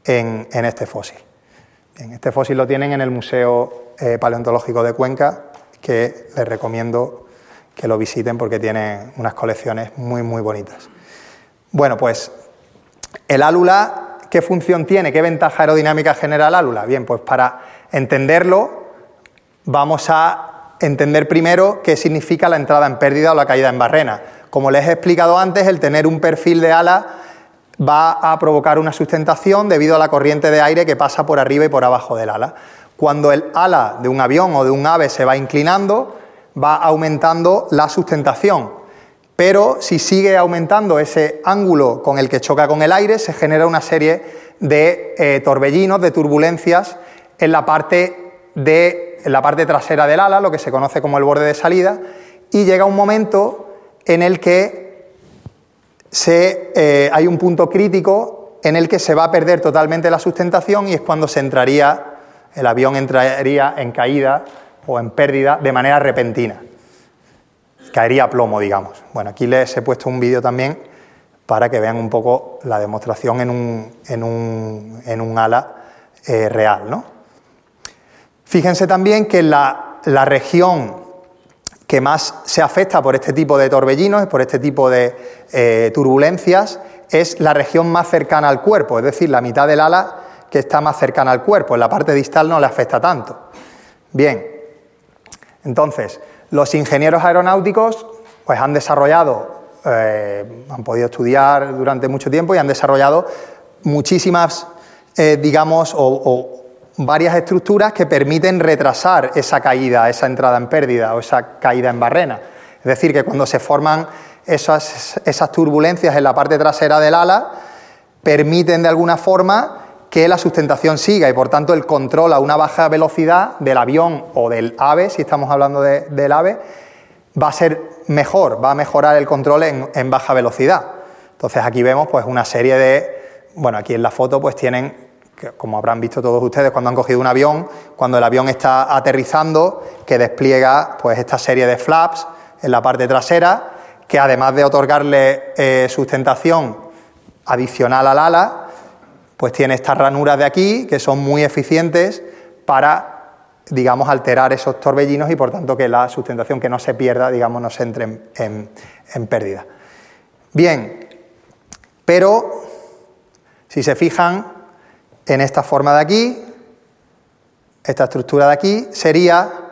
en, este fósil. Bien, este fósil lo tienen en el Museo eh, paleontológico de Cuenca, que les recomiendo que lo visiten porque tiene unas colecciones muy, muy bonitas. Bueno, pues el álula, ¿qué función tiene? ¿Qué ventaja aerodinámica genera el álula? Bien, pues para entenderlo vamos a entender primero qué significa la entrada en pérdida o la caída en barrena. Como les he explicado antes, el tener un perfil de ala va a provocar una sustentación debido a la corriente de aire que pasa por arriba y por abajo del ala. Cuando el ala de un avión o de un ave se va inclinando, va aumentando la sustentación. Pero si sigue aumentando ese ángulo con el que choca con el aire, se genera una serie de eh, torbellinos, de turbulencias en la, parte de, la parte trasera del ala, lo que se conoce como el borde de salida, y llega un momento en el que eh, hay un punto crítico en el que se va a perder totalmente la sustentación y es cuando se entraría el avión entraría en caída o en pérdida de manera repentina. Caería a plomo, digamos. Bueno, aquí les he puesto un vídeo también para que vean un poco la demostración en un, en un, ala eh, real. ¿no? Fíjense también que la, región que más se afecta por este tipo de torbellinos, por este tipo de eh, turbulencias, es la región más cercana al cuerpo, es decir, la mitad del ala que está más cercana al cuerpo, en la parte distal no le afecta tanto. Bien, entonces, los ingenieros aeronáuticos pues, han desarrollado, eh, han podido estudiar durante mucho tiempo y han desarrollado muchísimas, eh, digamos, o, varias estructuras que permiten retrasar esa caída, esa entrada en pérdida o esa caída en barrena. Es decir, que cuando se forman esas, esas turbulencias en la parte trasera del ala, permiten de alguna forma que la sustentación siga y por tanto el control a una baja velocidad del avión o del ave, si estamos hablando del ave, va a ser mejor, va a mejorar el control en, baja velocidad. Entonces aquí vemos pues una serie de, bueno, aquí en la foto pues tienen, como habrán visto todos ustedes cuando han cogido un avión, cuando el avión está aterrizando, que despliega pues esta serie de flaps en la parte trasera, que además de otorgarle eh, sustentación adicional al ala, pues tiene estas ranuras de aquí que son muy eficientes para digamos, alterar esos torbellinos y por tanto que la sustentación que no se pierda, digamos, no se entre en, pérdida. Bien, pero si se fijan en esta forma de aquí, esta estructura de aquí, sería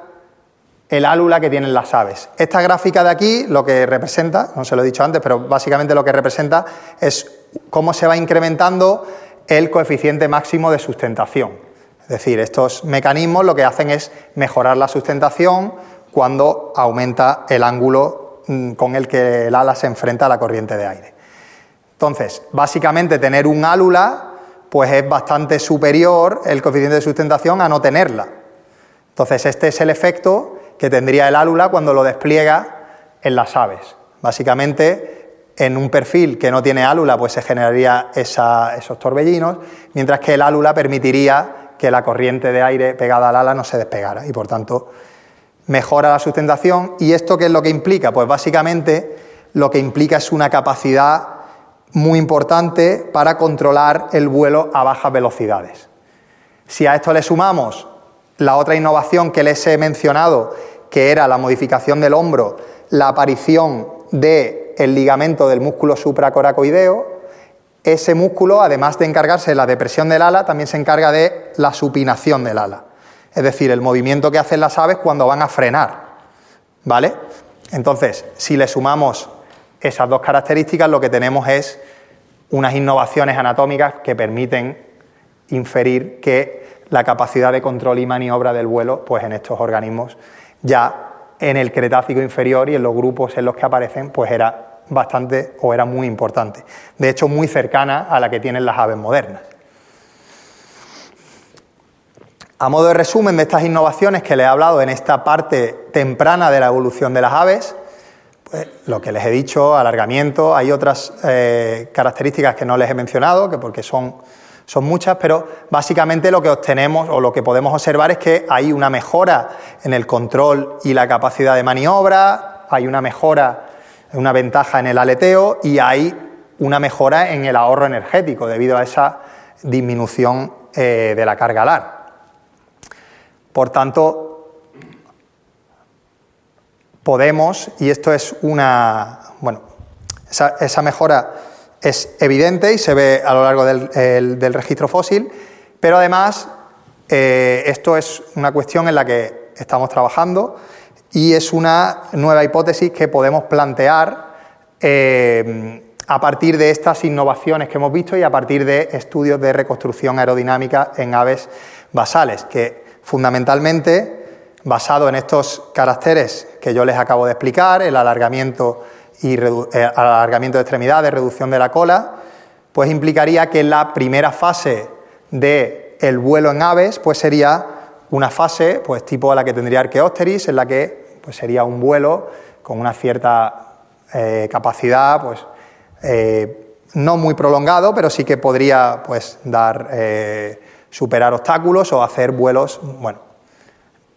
el álula que tienen las aves. Esta gráfica de aquí lo que representa, no se lo he dicho antes, pero básicamente lo que representa es cómo se va incrementando el coeficiente máximo de sustentación. Es decir, estos mecanismos lo que hacen es mejorar la sustentación cuando aumenta el ángulo mm, con el que el ala se enfrenta a la corriente de aire. Entonces, básicamente tener un álula pues es bastante superior el coeficiente de sustentación a no tenerla. Entonces, este es el efecto que tendría el álula cuando lo despliega en las aves. Básicamente, en un perfil que no tiene álula, pues se generaría esos torbellinos, mientras que el álula permitiría que la corriente de aire pegada al ala no se despegara y por tanto mejora la sustentación. ¿Y esto qué es lo que implica? Pues básicamente lo que implica es una capacidad muy importante para controlar el vuelo a bajas velocidades. Si a esto le sumamos la otra innovación que les he mencionado, que era la modificación del hombro, la aparición del el ligamento del músculo supracoracoideo, ese músculo, además de encargarse de la depresión del ala, también se encarga de la supinación del ala. Es decir, el movimiento que hacen las aves cuando van a frenar. ¿Vale? Entonces, si le sumamos esas dos características, lo que tenemos es unas innovaciones anatómicas que permiten inferir que la capacidad de control y maniobra del vuelo, pues en estos organismos ya en el Cretácico inferior y en los grupos en los que aparecen, pues era bastante o era muy importante. De hecho, muy cercana a la que tienen las aves modernas. A modo de resumen de estas innovaciones que les he hablado en esta parte temprana de la evolución de las aves, pues lo que les he dicho, alargamiento, hay otras eh, características que no les he mencionado, que porque son, son muchas, pero básicamente lo que obtenemos o lo que podemos observar es que hay una mejora en el control y la capacidad de maniobra, hay una mejora una ventaja en el aleteo y hay una mejora en el ahorro energético debido a esa disminución eh, de la carga alar. Por tanto, podemos, y esto es una, bueno, esa, mejora es evidente y se ve a lo largo del, registro fósil, pero además eh, esto es una cuestión en la que estamos trabajando y es una nueva hipótesis que podemos plantear eh, a partir de estas innovaciones que hemos visto y a partir de estudios de reconstrucción aerodinámica en aves basales, que fundamentalmente, basado en estos caracteres que yo les acabo de explicar, el alargamiento, y eh, alargamiento de extremidades, reducción de la cola, pues implicaría que la primera fase del el vuelo en aves pues sería una fase pues tipo la que tendría Archaeopteris, en la que pues sería un vuelo con una cierta eh, capacidad, pues eh, no muy prolongado, pero sí que podría pues dar superar obstáculos o hacer vuelos, bueno,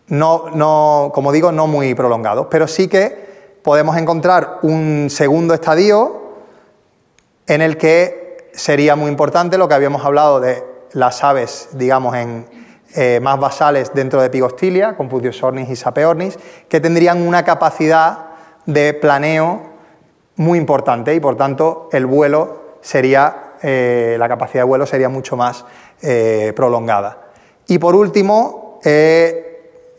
no, no, como digo, no muy prolongados, pero sí que podemos encontrar un segundo estadio en el que sería muy importante lo que habíamos hablado de las aves, digamos, en, eh, más basales dentro de Pigostilia, Ornis y Sapeornis, que tendrían una capacidad de planeo muy importante y por tanto el vuelo sería, eh, la capacidad de vuelo sería mucho más eh, prolongada. Y por último,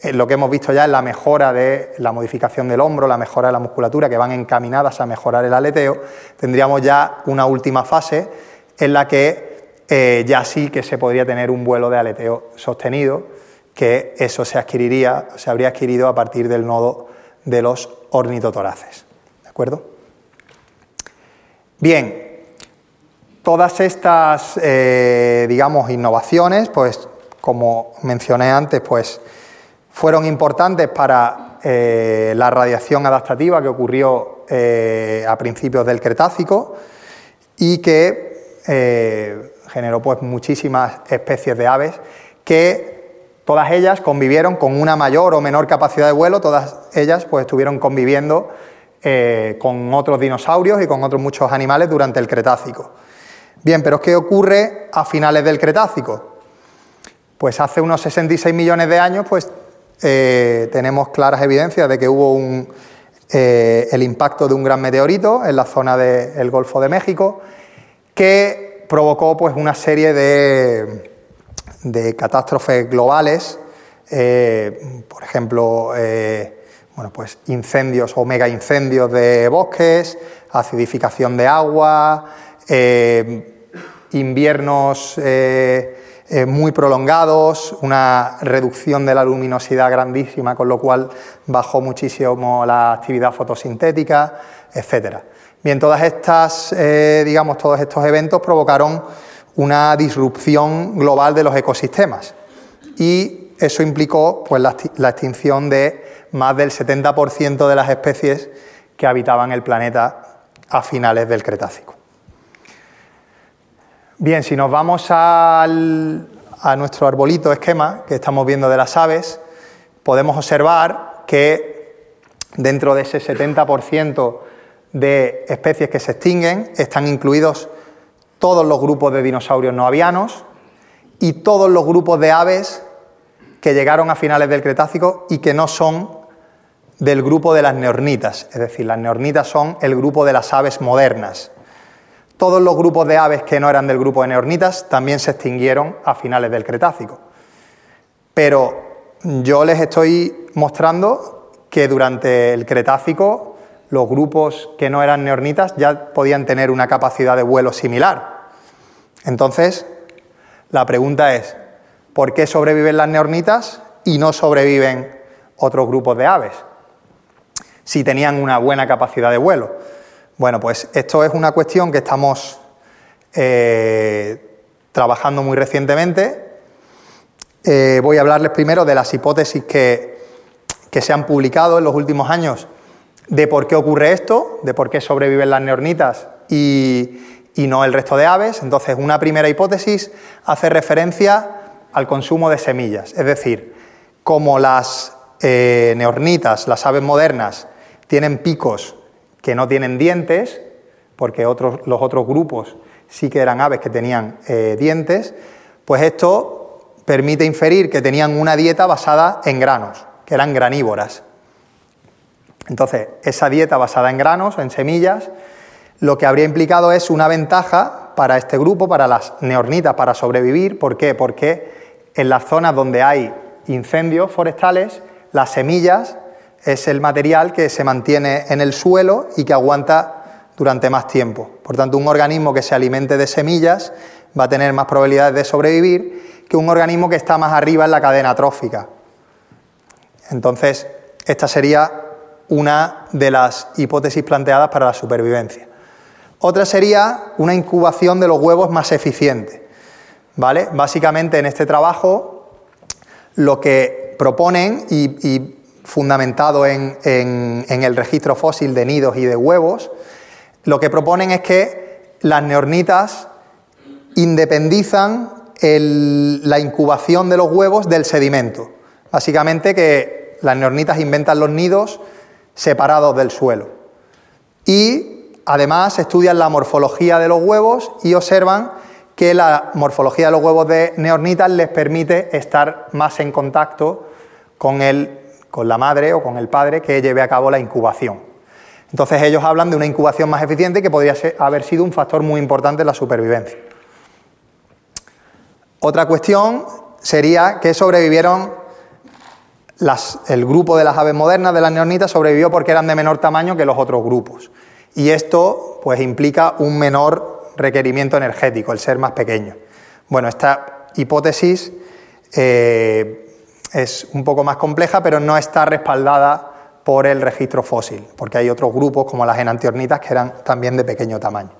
lo que hemos visto ya es la mejora de la modificación del hombro, la mejora de la musculatura, que van encaminadas a mejorar el aleteo, tendríamos ya una última fase en la que eh, ya sí que se podría tener un vuelo de aleteo sostenido, que eso se adquiriría, se habría adquirido a partir del nodo de los ornitotoraces. ¿De acuerdo? Bien, todas estas, eh, digamos, innovaciones, pues como mencioné antes, pues fueron importantes para eh, la radiación adaptativa que ocurrió a principios del Cretácico y que eh, generó pues, muchísimas especies de aves que todas ellas convivieron con una mayor o menor capacidad de vuelo, todas ellas pues, estuvieron conviviendo eh, con otros dinosaurios y con otros muchos animales durante el Cretácico. Bien, pero ¿qué ocurre a finales del Cretácico? Pues hace unos 66 millones de años, pues eh, tenemos claras evidencias de que hubo eh, el impacto de un gran meteorito en la zona del Golfo de México, que provocó pues, una serie de, catástrofes globales, eh, por ejemplo, bueno, pues incendios o mega incendios de bosques, acidificación de agua, inviernos muy prolongados, una reducción de la luminosidad grandísima, con lo cual bajó muchísimo la actividad fotosintética, etcétera. Bien, todas estas, eh, digamos, todos estos eventos provocaron una disrupción global de los ecosistemas y eso implicó pues, la extinción de más del 70% de las especies que habitaban el planeta a finales del Cretácico. Bien, si nos vamos a nuestro arbolito esquema que estamos viendo de las aves, podemos observar que dentro de ese 70% de especies que se extinguen están incluidos todos los grupos de dinosaurios no avianos y todos los grupos de aves que llegaron a finales del Cretácico y que no son del grupo de las neornitas. Es decir, las neornitas son el grupo de las aves modernas. Todos los grupos de aves que no eran del grupo de neornitas también se extinguieron a finales del Cretácico. Pero yo les estoy mostrando que durante el Cretácico los grupos que no eran neornitas ya podían tener una capacidad de vuelo similar. Entonces, la pregunta es, ¿por qué sobreviven las neornitas y no sobreviven otros grupos de aves? Si tenían una buena capacidad de vuelo. Bueno, pues esto es una cuestión que estamos eh, trabajando muy recientemente. Eh, voy a hablarles primero de las hipótesis que, se han publicado en los últimos años de por qué ocurre esto, de por qué sobreviven las neornitas y, no el resto de aves. Entonces, una primera hipótesis hace referencia al consumo de semillas, es decir, como las eh, neornitas, las aves modernas, tienen picos que no tienen dientes, porque otros, los otros grupos sí que eran aves que tenían eh, dientes, pues esto permite inferir que tenían una dieta basada en granos, que eran granívoras. Entonces, esa dieta basada en granos, en semillas, lo que habría implicado es una ventaja para este grupo, para las neornitas, para sobrevivir. ¿Por qué? Porque en las zonas donde hay incendios forestales, las semillas es el material que se mantiene en el suelo y que aguanta durante más tiempo. Por tanto, un organismo que se alimente de semillas va a tener más probabilidades de sobrevivir que un organismo que está más arriba en la cadena trófica. Entonces, esta sería una de las hipótesis planteadas para la supervivencia. Otra sería una incubación de los huevos más eficiente. ¿Vale? Básicamente en este trabajo lo que proponen y fundamentado en, el registro fósil de nidos y de huevos, lo que proponen es que las neornitas independizan la incubación de los huevos del sedimento. Básicamente que las neornitas inventan los nidos separados del suelo. Y además estudian la morfología de los huevos y observan que la morfología de los huevos de neornitas les permite estar más en contacto con el con la madre o con el padre que lleve a cabo la incubación. Entonces ellos hablan de una incubación más eficiente que podría haber sido un factor muy importante en la supervivencia. Otra cuestión sería que sobrevivieron el grupo de las aves modernas de las neornitas sobrevivió porque eran de menor tamaño que los otros grupos. Y esto pues implica un menor requerimiento energético, el ser más pequeño. Bueno, esta hipótesis eh, es un poco más compleja, pero no está respaldada por el registro fósil, porque hay otros grupos como las enantiornitas que eran también de pequeño tamaño.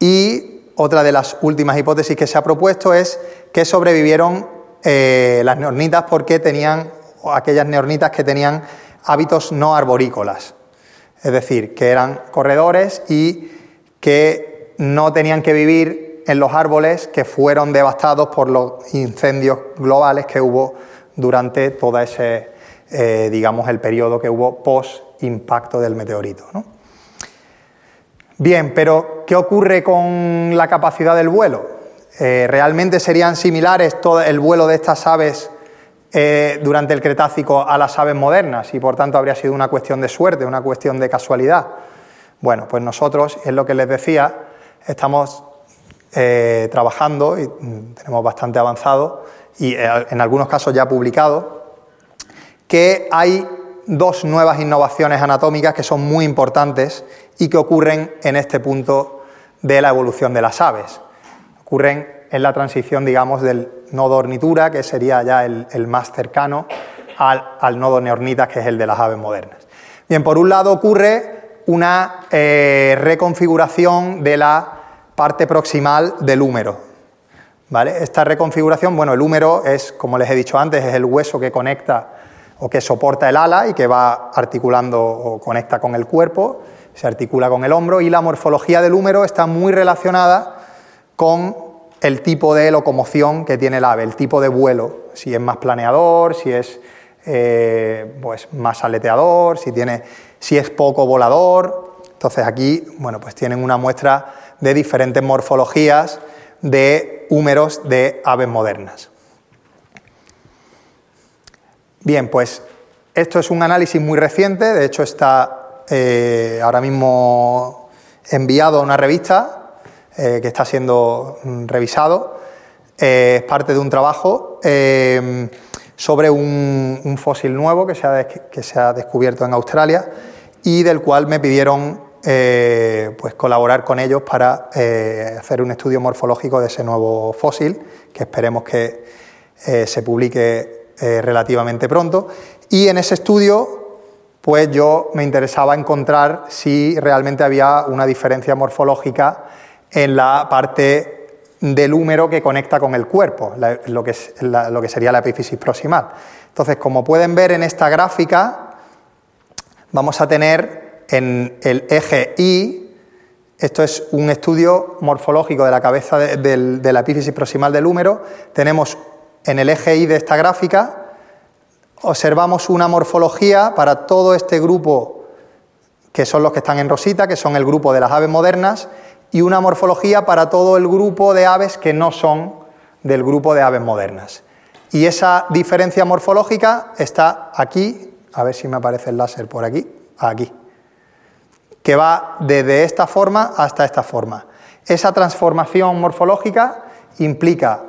Y otra de las últimas hipótesis que se ha propuesto es que sobrevivieron eh, las neornitas porque tenían, aquellas neornitas que tenían hábitos no arborícolas, es decir, que eran corredores y que no tenían que vivir en los árboles que fueron devastados por los incendios globales que hubo durante todo ese, eh, digamos, el periodo que hubo post-impacto del meteorito. Bien, pero ¿qué ocurre con la capacidad del vuelo? Eh, ¿Realmente serían similares todo el vuelo de estas aves eh, durante el Cretácico a las aves modernas y por tanto habría sido una cuestión de suerte, una cuestión de casualidad? Bueno, pues nosotros, es lo que les decía, estamos eh, trabajando y mm, tenemos bastante avanzado y en algunos casos ya publicado, que hay dos nuevas innovaciones anatómicas que son muy importantes y que ocurren en este punto de la evolución de las aves ocurren en la transición, digamos, del nodo ornitura, que sería ya el, más cercano, al, nodo neornita, que es el de las aves modernas. Bien, por un lado ocurre una eh, reconfiguración de la parte proximal del húmero. ¿vale? Esta reconfiguración, bueno, el húmero es, como les he dicho antes, es el hueso que conecta o que soporta el ala y que va articulando o conecta con el cuerpo, se articula con el hombro y la morfología del húmero está muy relacionada con el tipo de locomoción que tiene el ave, el tipo de vuelo, si es más planeador, si es eh, pues más aleteador, si, tiene, si es poco volador. Entonces aquí bueno, pues tienen una muestra de diferentes morfologías de húmeros de aves modernas. Bien, pues esto es un análisis muy reciente, de hecho está eh, ahora mismo enviado a una revista eh, que está siendo mm, revisado. Eh, es parte de un trabajo eh, sobre un, fósil nuevo que se, ha, que se, ha, descubierto en Australia y del cual me pidieron pues colaborar con ellos para hacer un estudio morfológico de ese nuevo fósil, que esperemos que se publique relativamente pronto. Y en ese estudio pues yo me interesaba encontrar si realmente había una diferencia morfológica en la parte del húmero que conecta con el cuerpo, lo, que es lo que sería la epífisis proximal. Entonces, como pueden ver en esta gráfica, vamos a tener en el eje Y, esto es un estudio morfológico de la cabeza de, la epífisis proximal del húmero, tenemos en el eje Y de esta gráfica, observamos una morfología para todo este grupo que son los que están en rosita, que son el grupo de las aves modernas, y una morfología para todo el grupo de aves que no son del grupo de aves modernas. Y esa diferencia morfológica está aquí, a ver si me aparece el láser por aquí, aquí, que va desde esta forma hasta esta forma. Esa transformación morfológica implica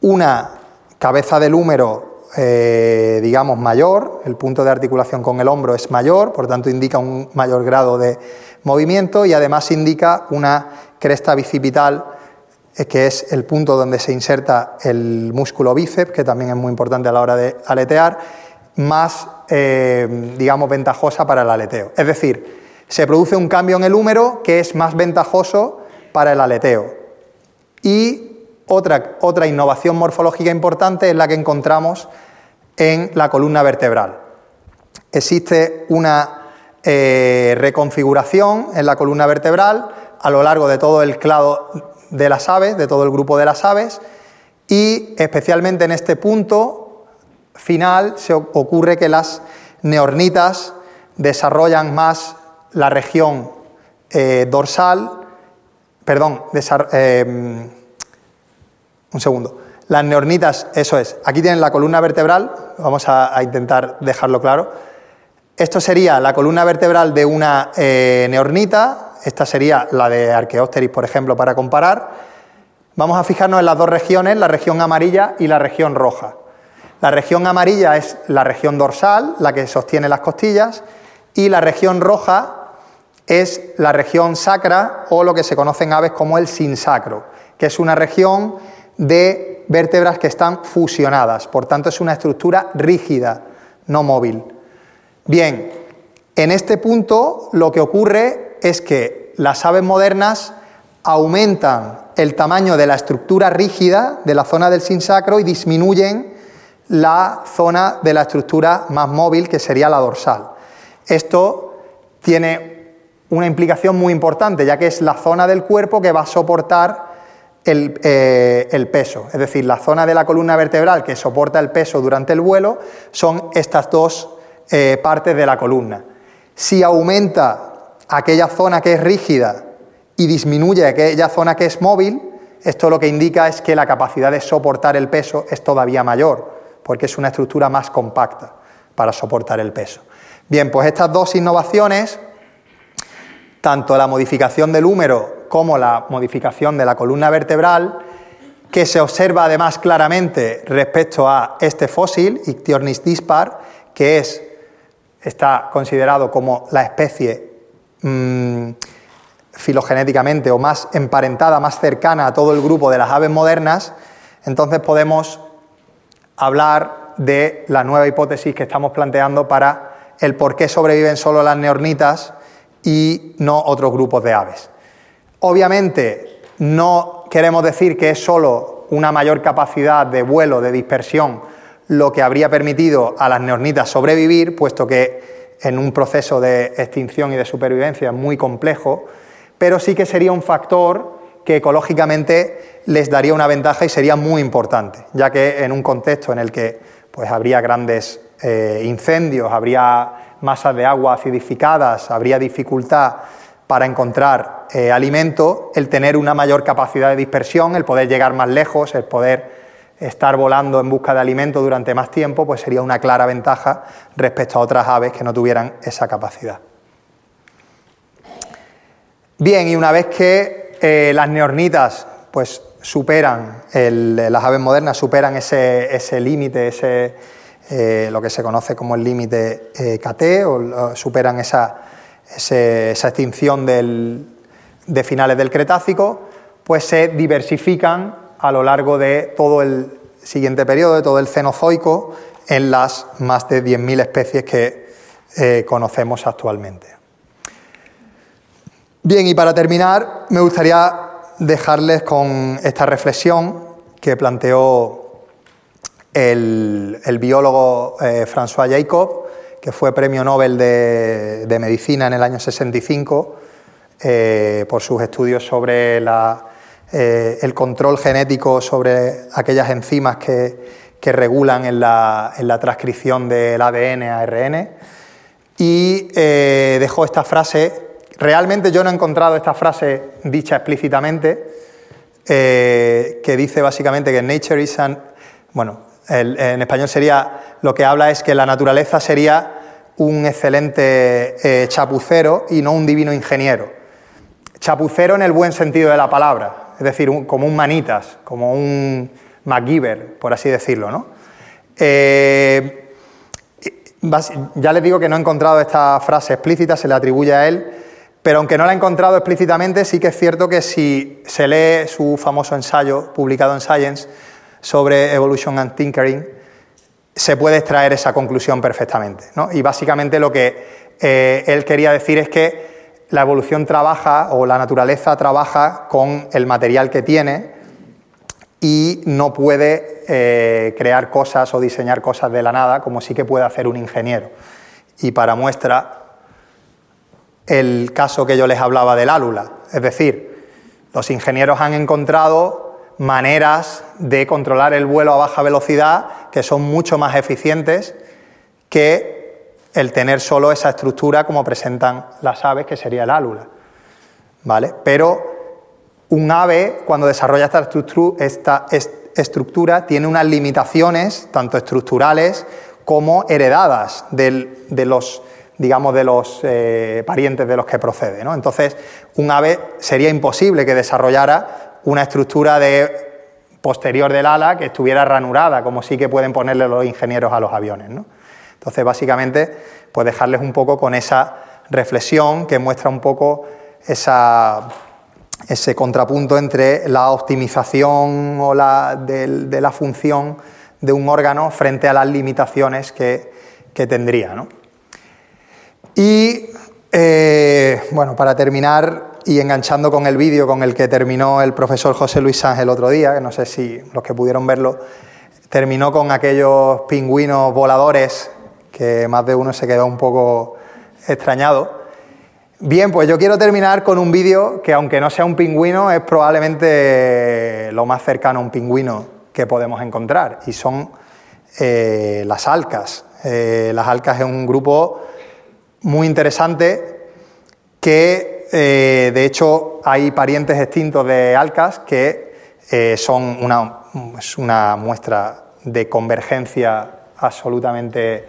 una cabeza del húmero, eh, digamos, mayor, el punto de articulación con el hombro es mayor, por tanto indica un mayor grado de movimiento y además indica una cresta bicipital, eh, que es el punto donde se inserta el músculo bíceps, que también es muy importante a la hora de aletear, más, eh, digamos, ventajosa para el aleteo. Es decir, se produce un cambio en el húmero que es más ventajoso para el aleteo. Y otra, otra innovación morfológica importante es la que encontramos en la columna vertebral. Existe una eh, reconfiguración en la columna vertebral a lo largo de todo el clado de las aves, de todo el grupo de las aves, y especialmente en este punto final se ocurre que las neornitas desarrollan más la región eh, dorsal, perdón, eh, un segundo. Las neornitas, eso es, aquí tienen la columna vertebral, vamos a intentar dejarlo claro esto sería la columna vertebral de una eh, neornita, esta sería la de Archaeopteris, por ejemplo, para comparar. Vamos a fijarnos en las dos regiones, la región amarilla y la región roja. La región amarilla es la región dorsal, la que sostiene las costillas, y la región roja es la región sacra o lo que se conoce en aves como el sinsacro, que es una región de vértebras que están fusionadas, por tanto es una estructura rígida, no móvil. Bien, en este punto lo que ocurre es que las aves modernas aumentan el tamaño de la estructura rígida de la zona del sinsacro y disminuyen la zona de la estructura más móvil que sería la dorsal. Esto tiene una implicación muy importante, ya que es la zona del cuerpo que va a soportar el, eh, peso. Es decir, la zona de la columna vertebral que soporta el peso durante el vuelo son estas dos eh, partes de la columna. Si aumenta aquella zona que es rígida y disminuye aquella zona que es móvil, esto lo que indica es que la capacidad de soportar el peso es todavía mayor, porque es una estructura más compacta para soportar el peso. Bien, pues estas dos innovaciones, tanto la modificación del húmero como la modificación de la columna vertebral, que se observa además claramente respecto a este fósil, Ictiornis dispar, que es, está considerado como la especie mm, filogenéticamente o más emparentada, más cercana a todo el grupo de las aves modernas, entonces podemos hablar de la nueva hipótesis que estamos planteando para el por qué sobreviven solo las neornitas y no otros grupos de aves. Obviamente, no queremos decir que es solo una mayor capacidad de vuelo, de dispersión, lo que habría permitido a las neornitas sobrevivir, puesto que en un proceso de extinción y de supervivencia muy complejo, pero sí que sería un factor que ecológicamente les daría una ventaja y sería muy importante, ya que en un contexto en el que pues, habría grandes eh, incendios, habría masas de agua acidificadas, habría dificultad para encontrar eh, alimento, el tener una mayor capacidad de dispersión, el poder llegar más lejos, el poder estar volando en busca de alimento durante más tiempo, pues sería una clara ventaja respecto a otras aves que no tuvieran esa capacidad. Bien, y una vez que eh, las neornitas pues superan, las aves modernas superan ese, ese límite, ese, eh, lo que se conoce como el límite eh, KT, o, superan esa, esa extinción de finales del Cretácico, pues se diversifican a lo largo de todo el siguiente periodo, de todo el Cenozoico, en las más de 10.000 especies que eh, conocemos actualmente. Bien, y para terminar, me gustaría dejarles con esta reflexión que planteó el, biólogo eh, François Jacob, que fue premio Nobel de, Medicina en el año 65 eh, por sus estudios sobre eh, el control genético sobre aquellas enzimas que, regulan en la, transcripción del ADN a ARN. Y dejó esta frase, realmente yo no he encontrado esta frase dicha explícitamente, que dice básicamente que nature is an, bueno, en español sería, lo que habla es que la naturaleza sería un excelente eh, chapucero y no un divino ingeniero. Chapucero en el buen sentido de la palabra, es decir, como un manitas, como un MacGyver, por así decirlo. ¿no? Eh, ya les digo que no he encontrado esta frase explícita, se le atribuye a él, pero aunque no la he encontrado explícitamente, sí que es cierto que si se lee su famoso ensayo publicado en Science, sobre Evolution and Tinkering, se puede extraer esa conclusión perfectamente. Y básicamente lo que eh, él quería decir es que la evolución trabaja o la naturaleza trabaja con el material que tiene y no puede eh, crear cosas o diseñar cosas de la nada como sí que puede hacer un ingeniero. Y para muestra el caso que yo les hablaba del álula, es decir, los ingenieros han encontrado maneras de controlar el vuelo a baja velocidad que son mucho más eficientes que el tener solo esa estructura como presentan las aves, que sería el álula. ¿Vale? Pero un ave, cuando desarrolla esta, estructura, tiene unas limitaciones, tanto estructurales como heredadas de los digamos, de los eh, parientes de los que procede. Entonces, un ave sería imposible que desarrollara una estructura de posterior del ala que estuviera ranurada, como sí que pueden ponerle los ingenieros a los aviones. Entonces, básicamente, pues dejarles un poco con esa reflexión que muestra un poco esa, ese contrapunto entre la optimización o la, de, la función de un órgano frente a las limitaciones que, tendría. Y, eh, bueno, para terminar, y enganchando con el vídeo con el que terminó el profesor José Luis Sánchez el otro día, que no sé si los que pudieron verlo, terminó con aquellos pingüinos voladores que más de uno se quedó un poco extrañado. Bien, pues yo quiero terminar con un vídeo que aunque no sea un pingüino, es probablemente lo más cercano a un pingüino que podemos encontrar, y son eh, las alcas. Eh, las alcas es un grupo muy interesante que, eh, de hecho, hay parientes extintos de alcas que son una, una muestra de convergencia absolutamente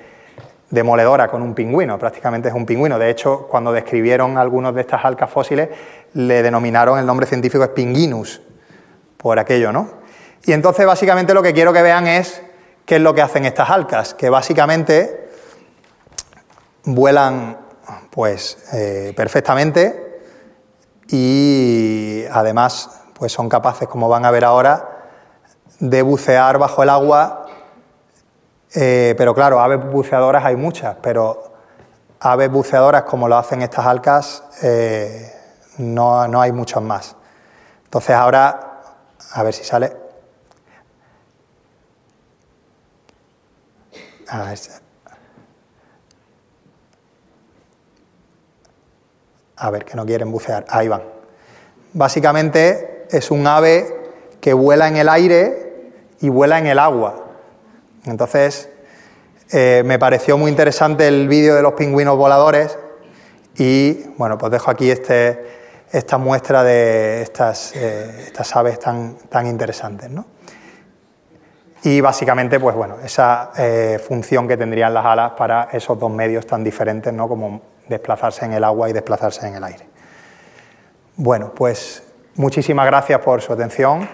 demoledora con un pingüino, prácticamente es un pingüino. De hecho, cuando describieron algunos de estas alcas fósiles, le denominaron el nombre científico es pinguinus, por aquello, ¿no? Y entonces, básicamente, lo que quiero que vean es qué es lo que hacen estas alcas, que básicamente vuelan pues eh, perfectamente y además pues son capaces, como van a ver ahora, de bucear bajo el agua eh, pero claro, aves buceadoras hay muchas, pero aves buceadoras como lo hacen estas alcas eh, no, no hay muchas más. Entonces ahora, a ver si sale. A ver, que no quieren bucear. Ahí van. Básicamente es un ave que vuela en el aire y vuela en el agua. Entonces, eh, me pareció muy interesante el vídeo de los pingüinos voladores y, bueno, pues dejo aquí este, esta muestra de estas, eh, estas aves tan, tan interesantes, ¿no? Y básicamente, pues bueno, esa eh, función que tendrían las alas para esos dos medios tan diferentes, ¿no? Como desplazarse en el agua y desplazarse en el aire. Bueno, pues muchísimas gracias por su atención.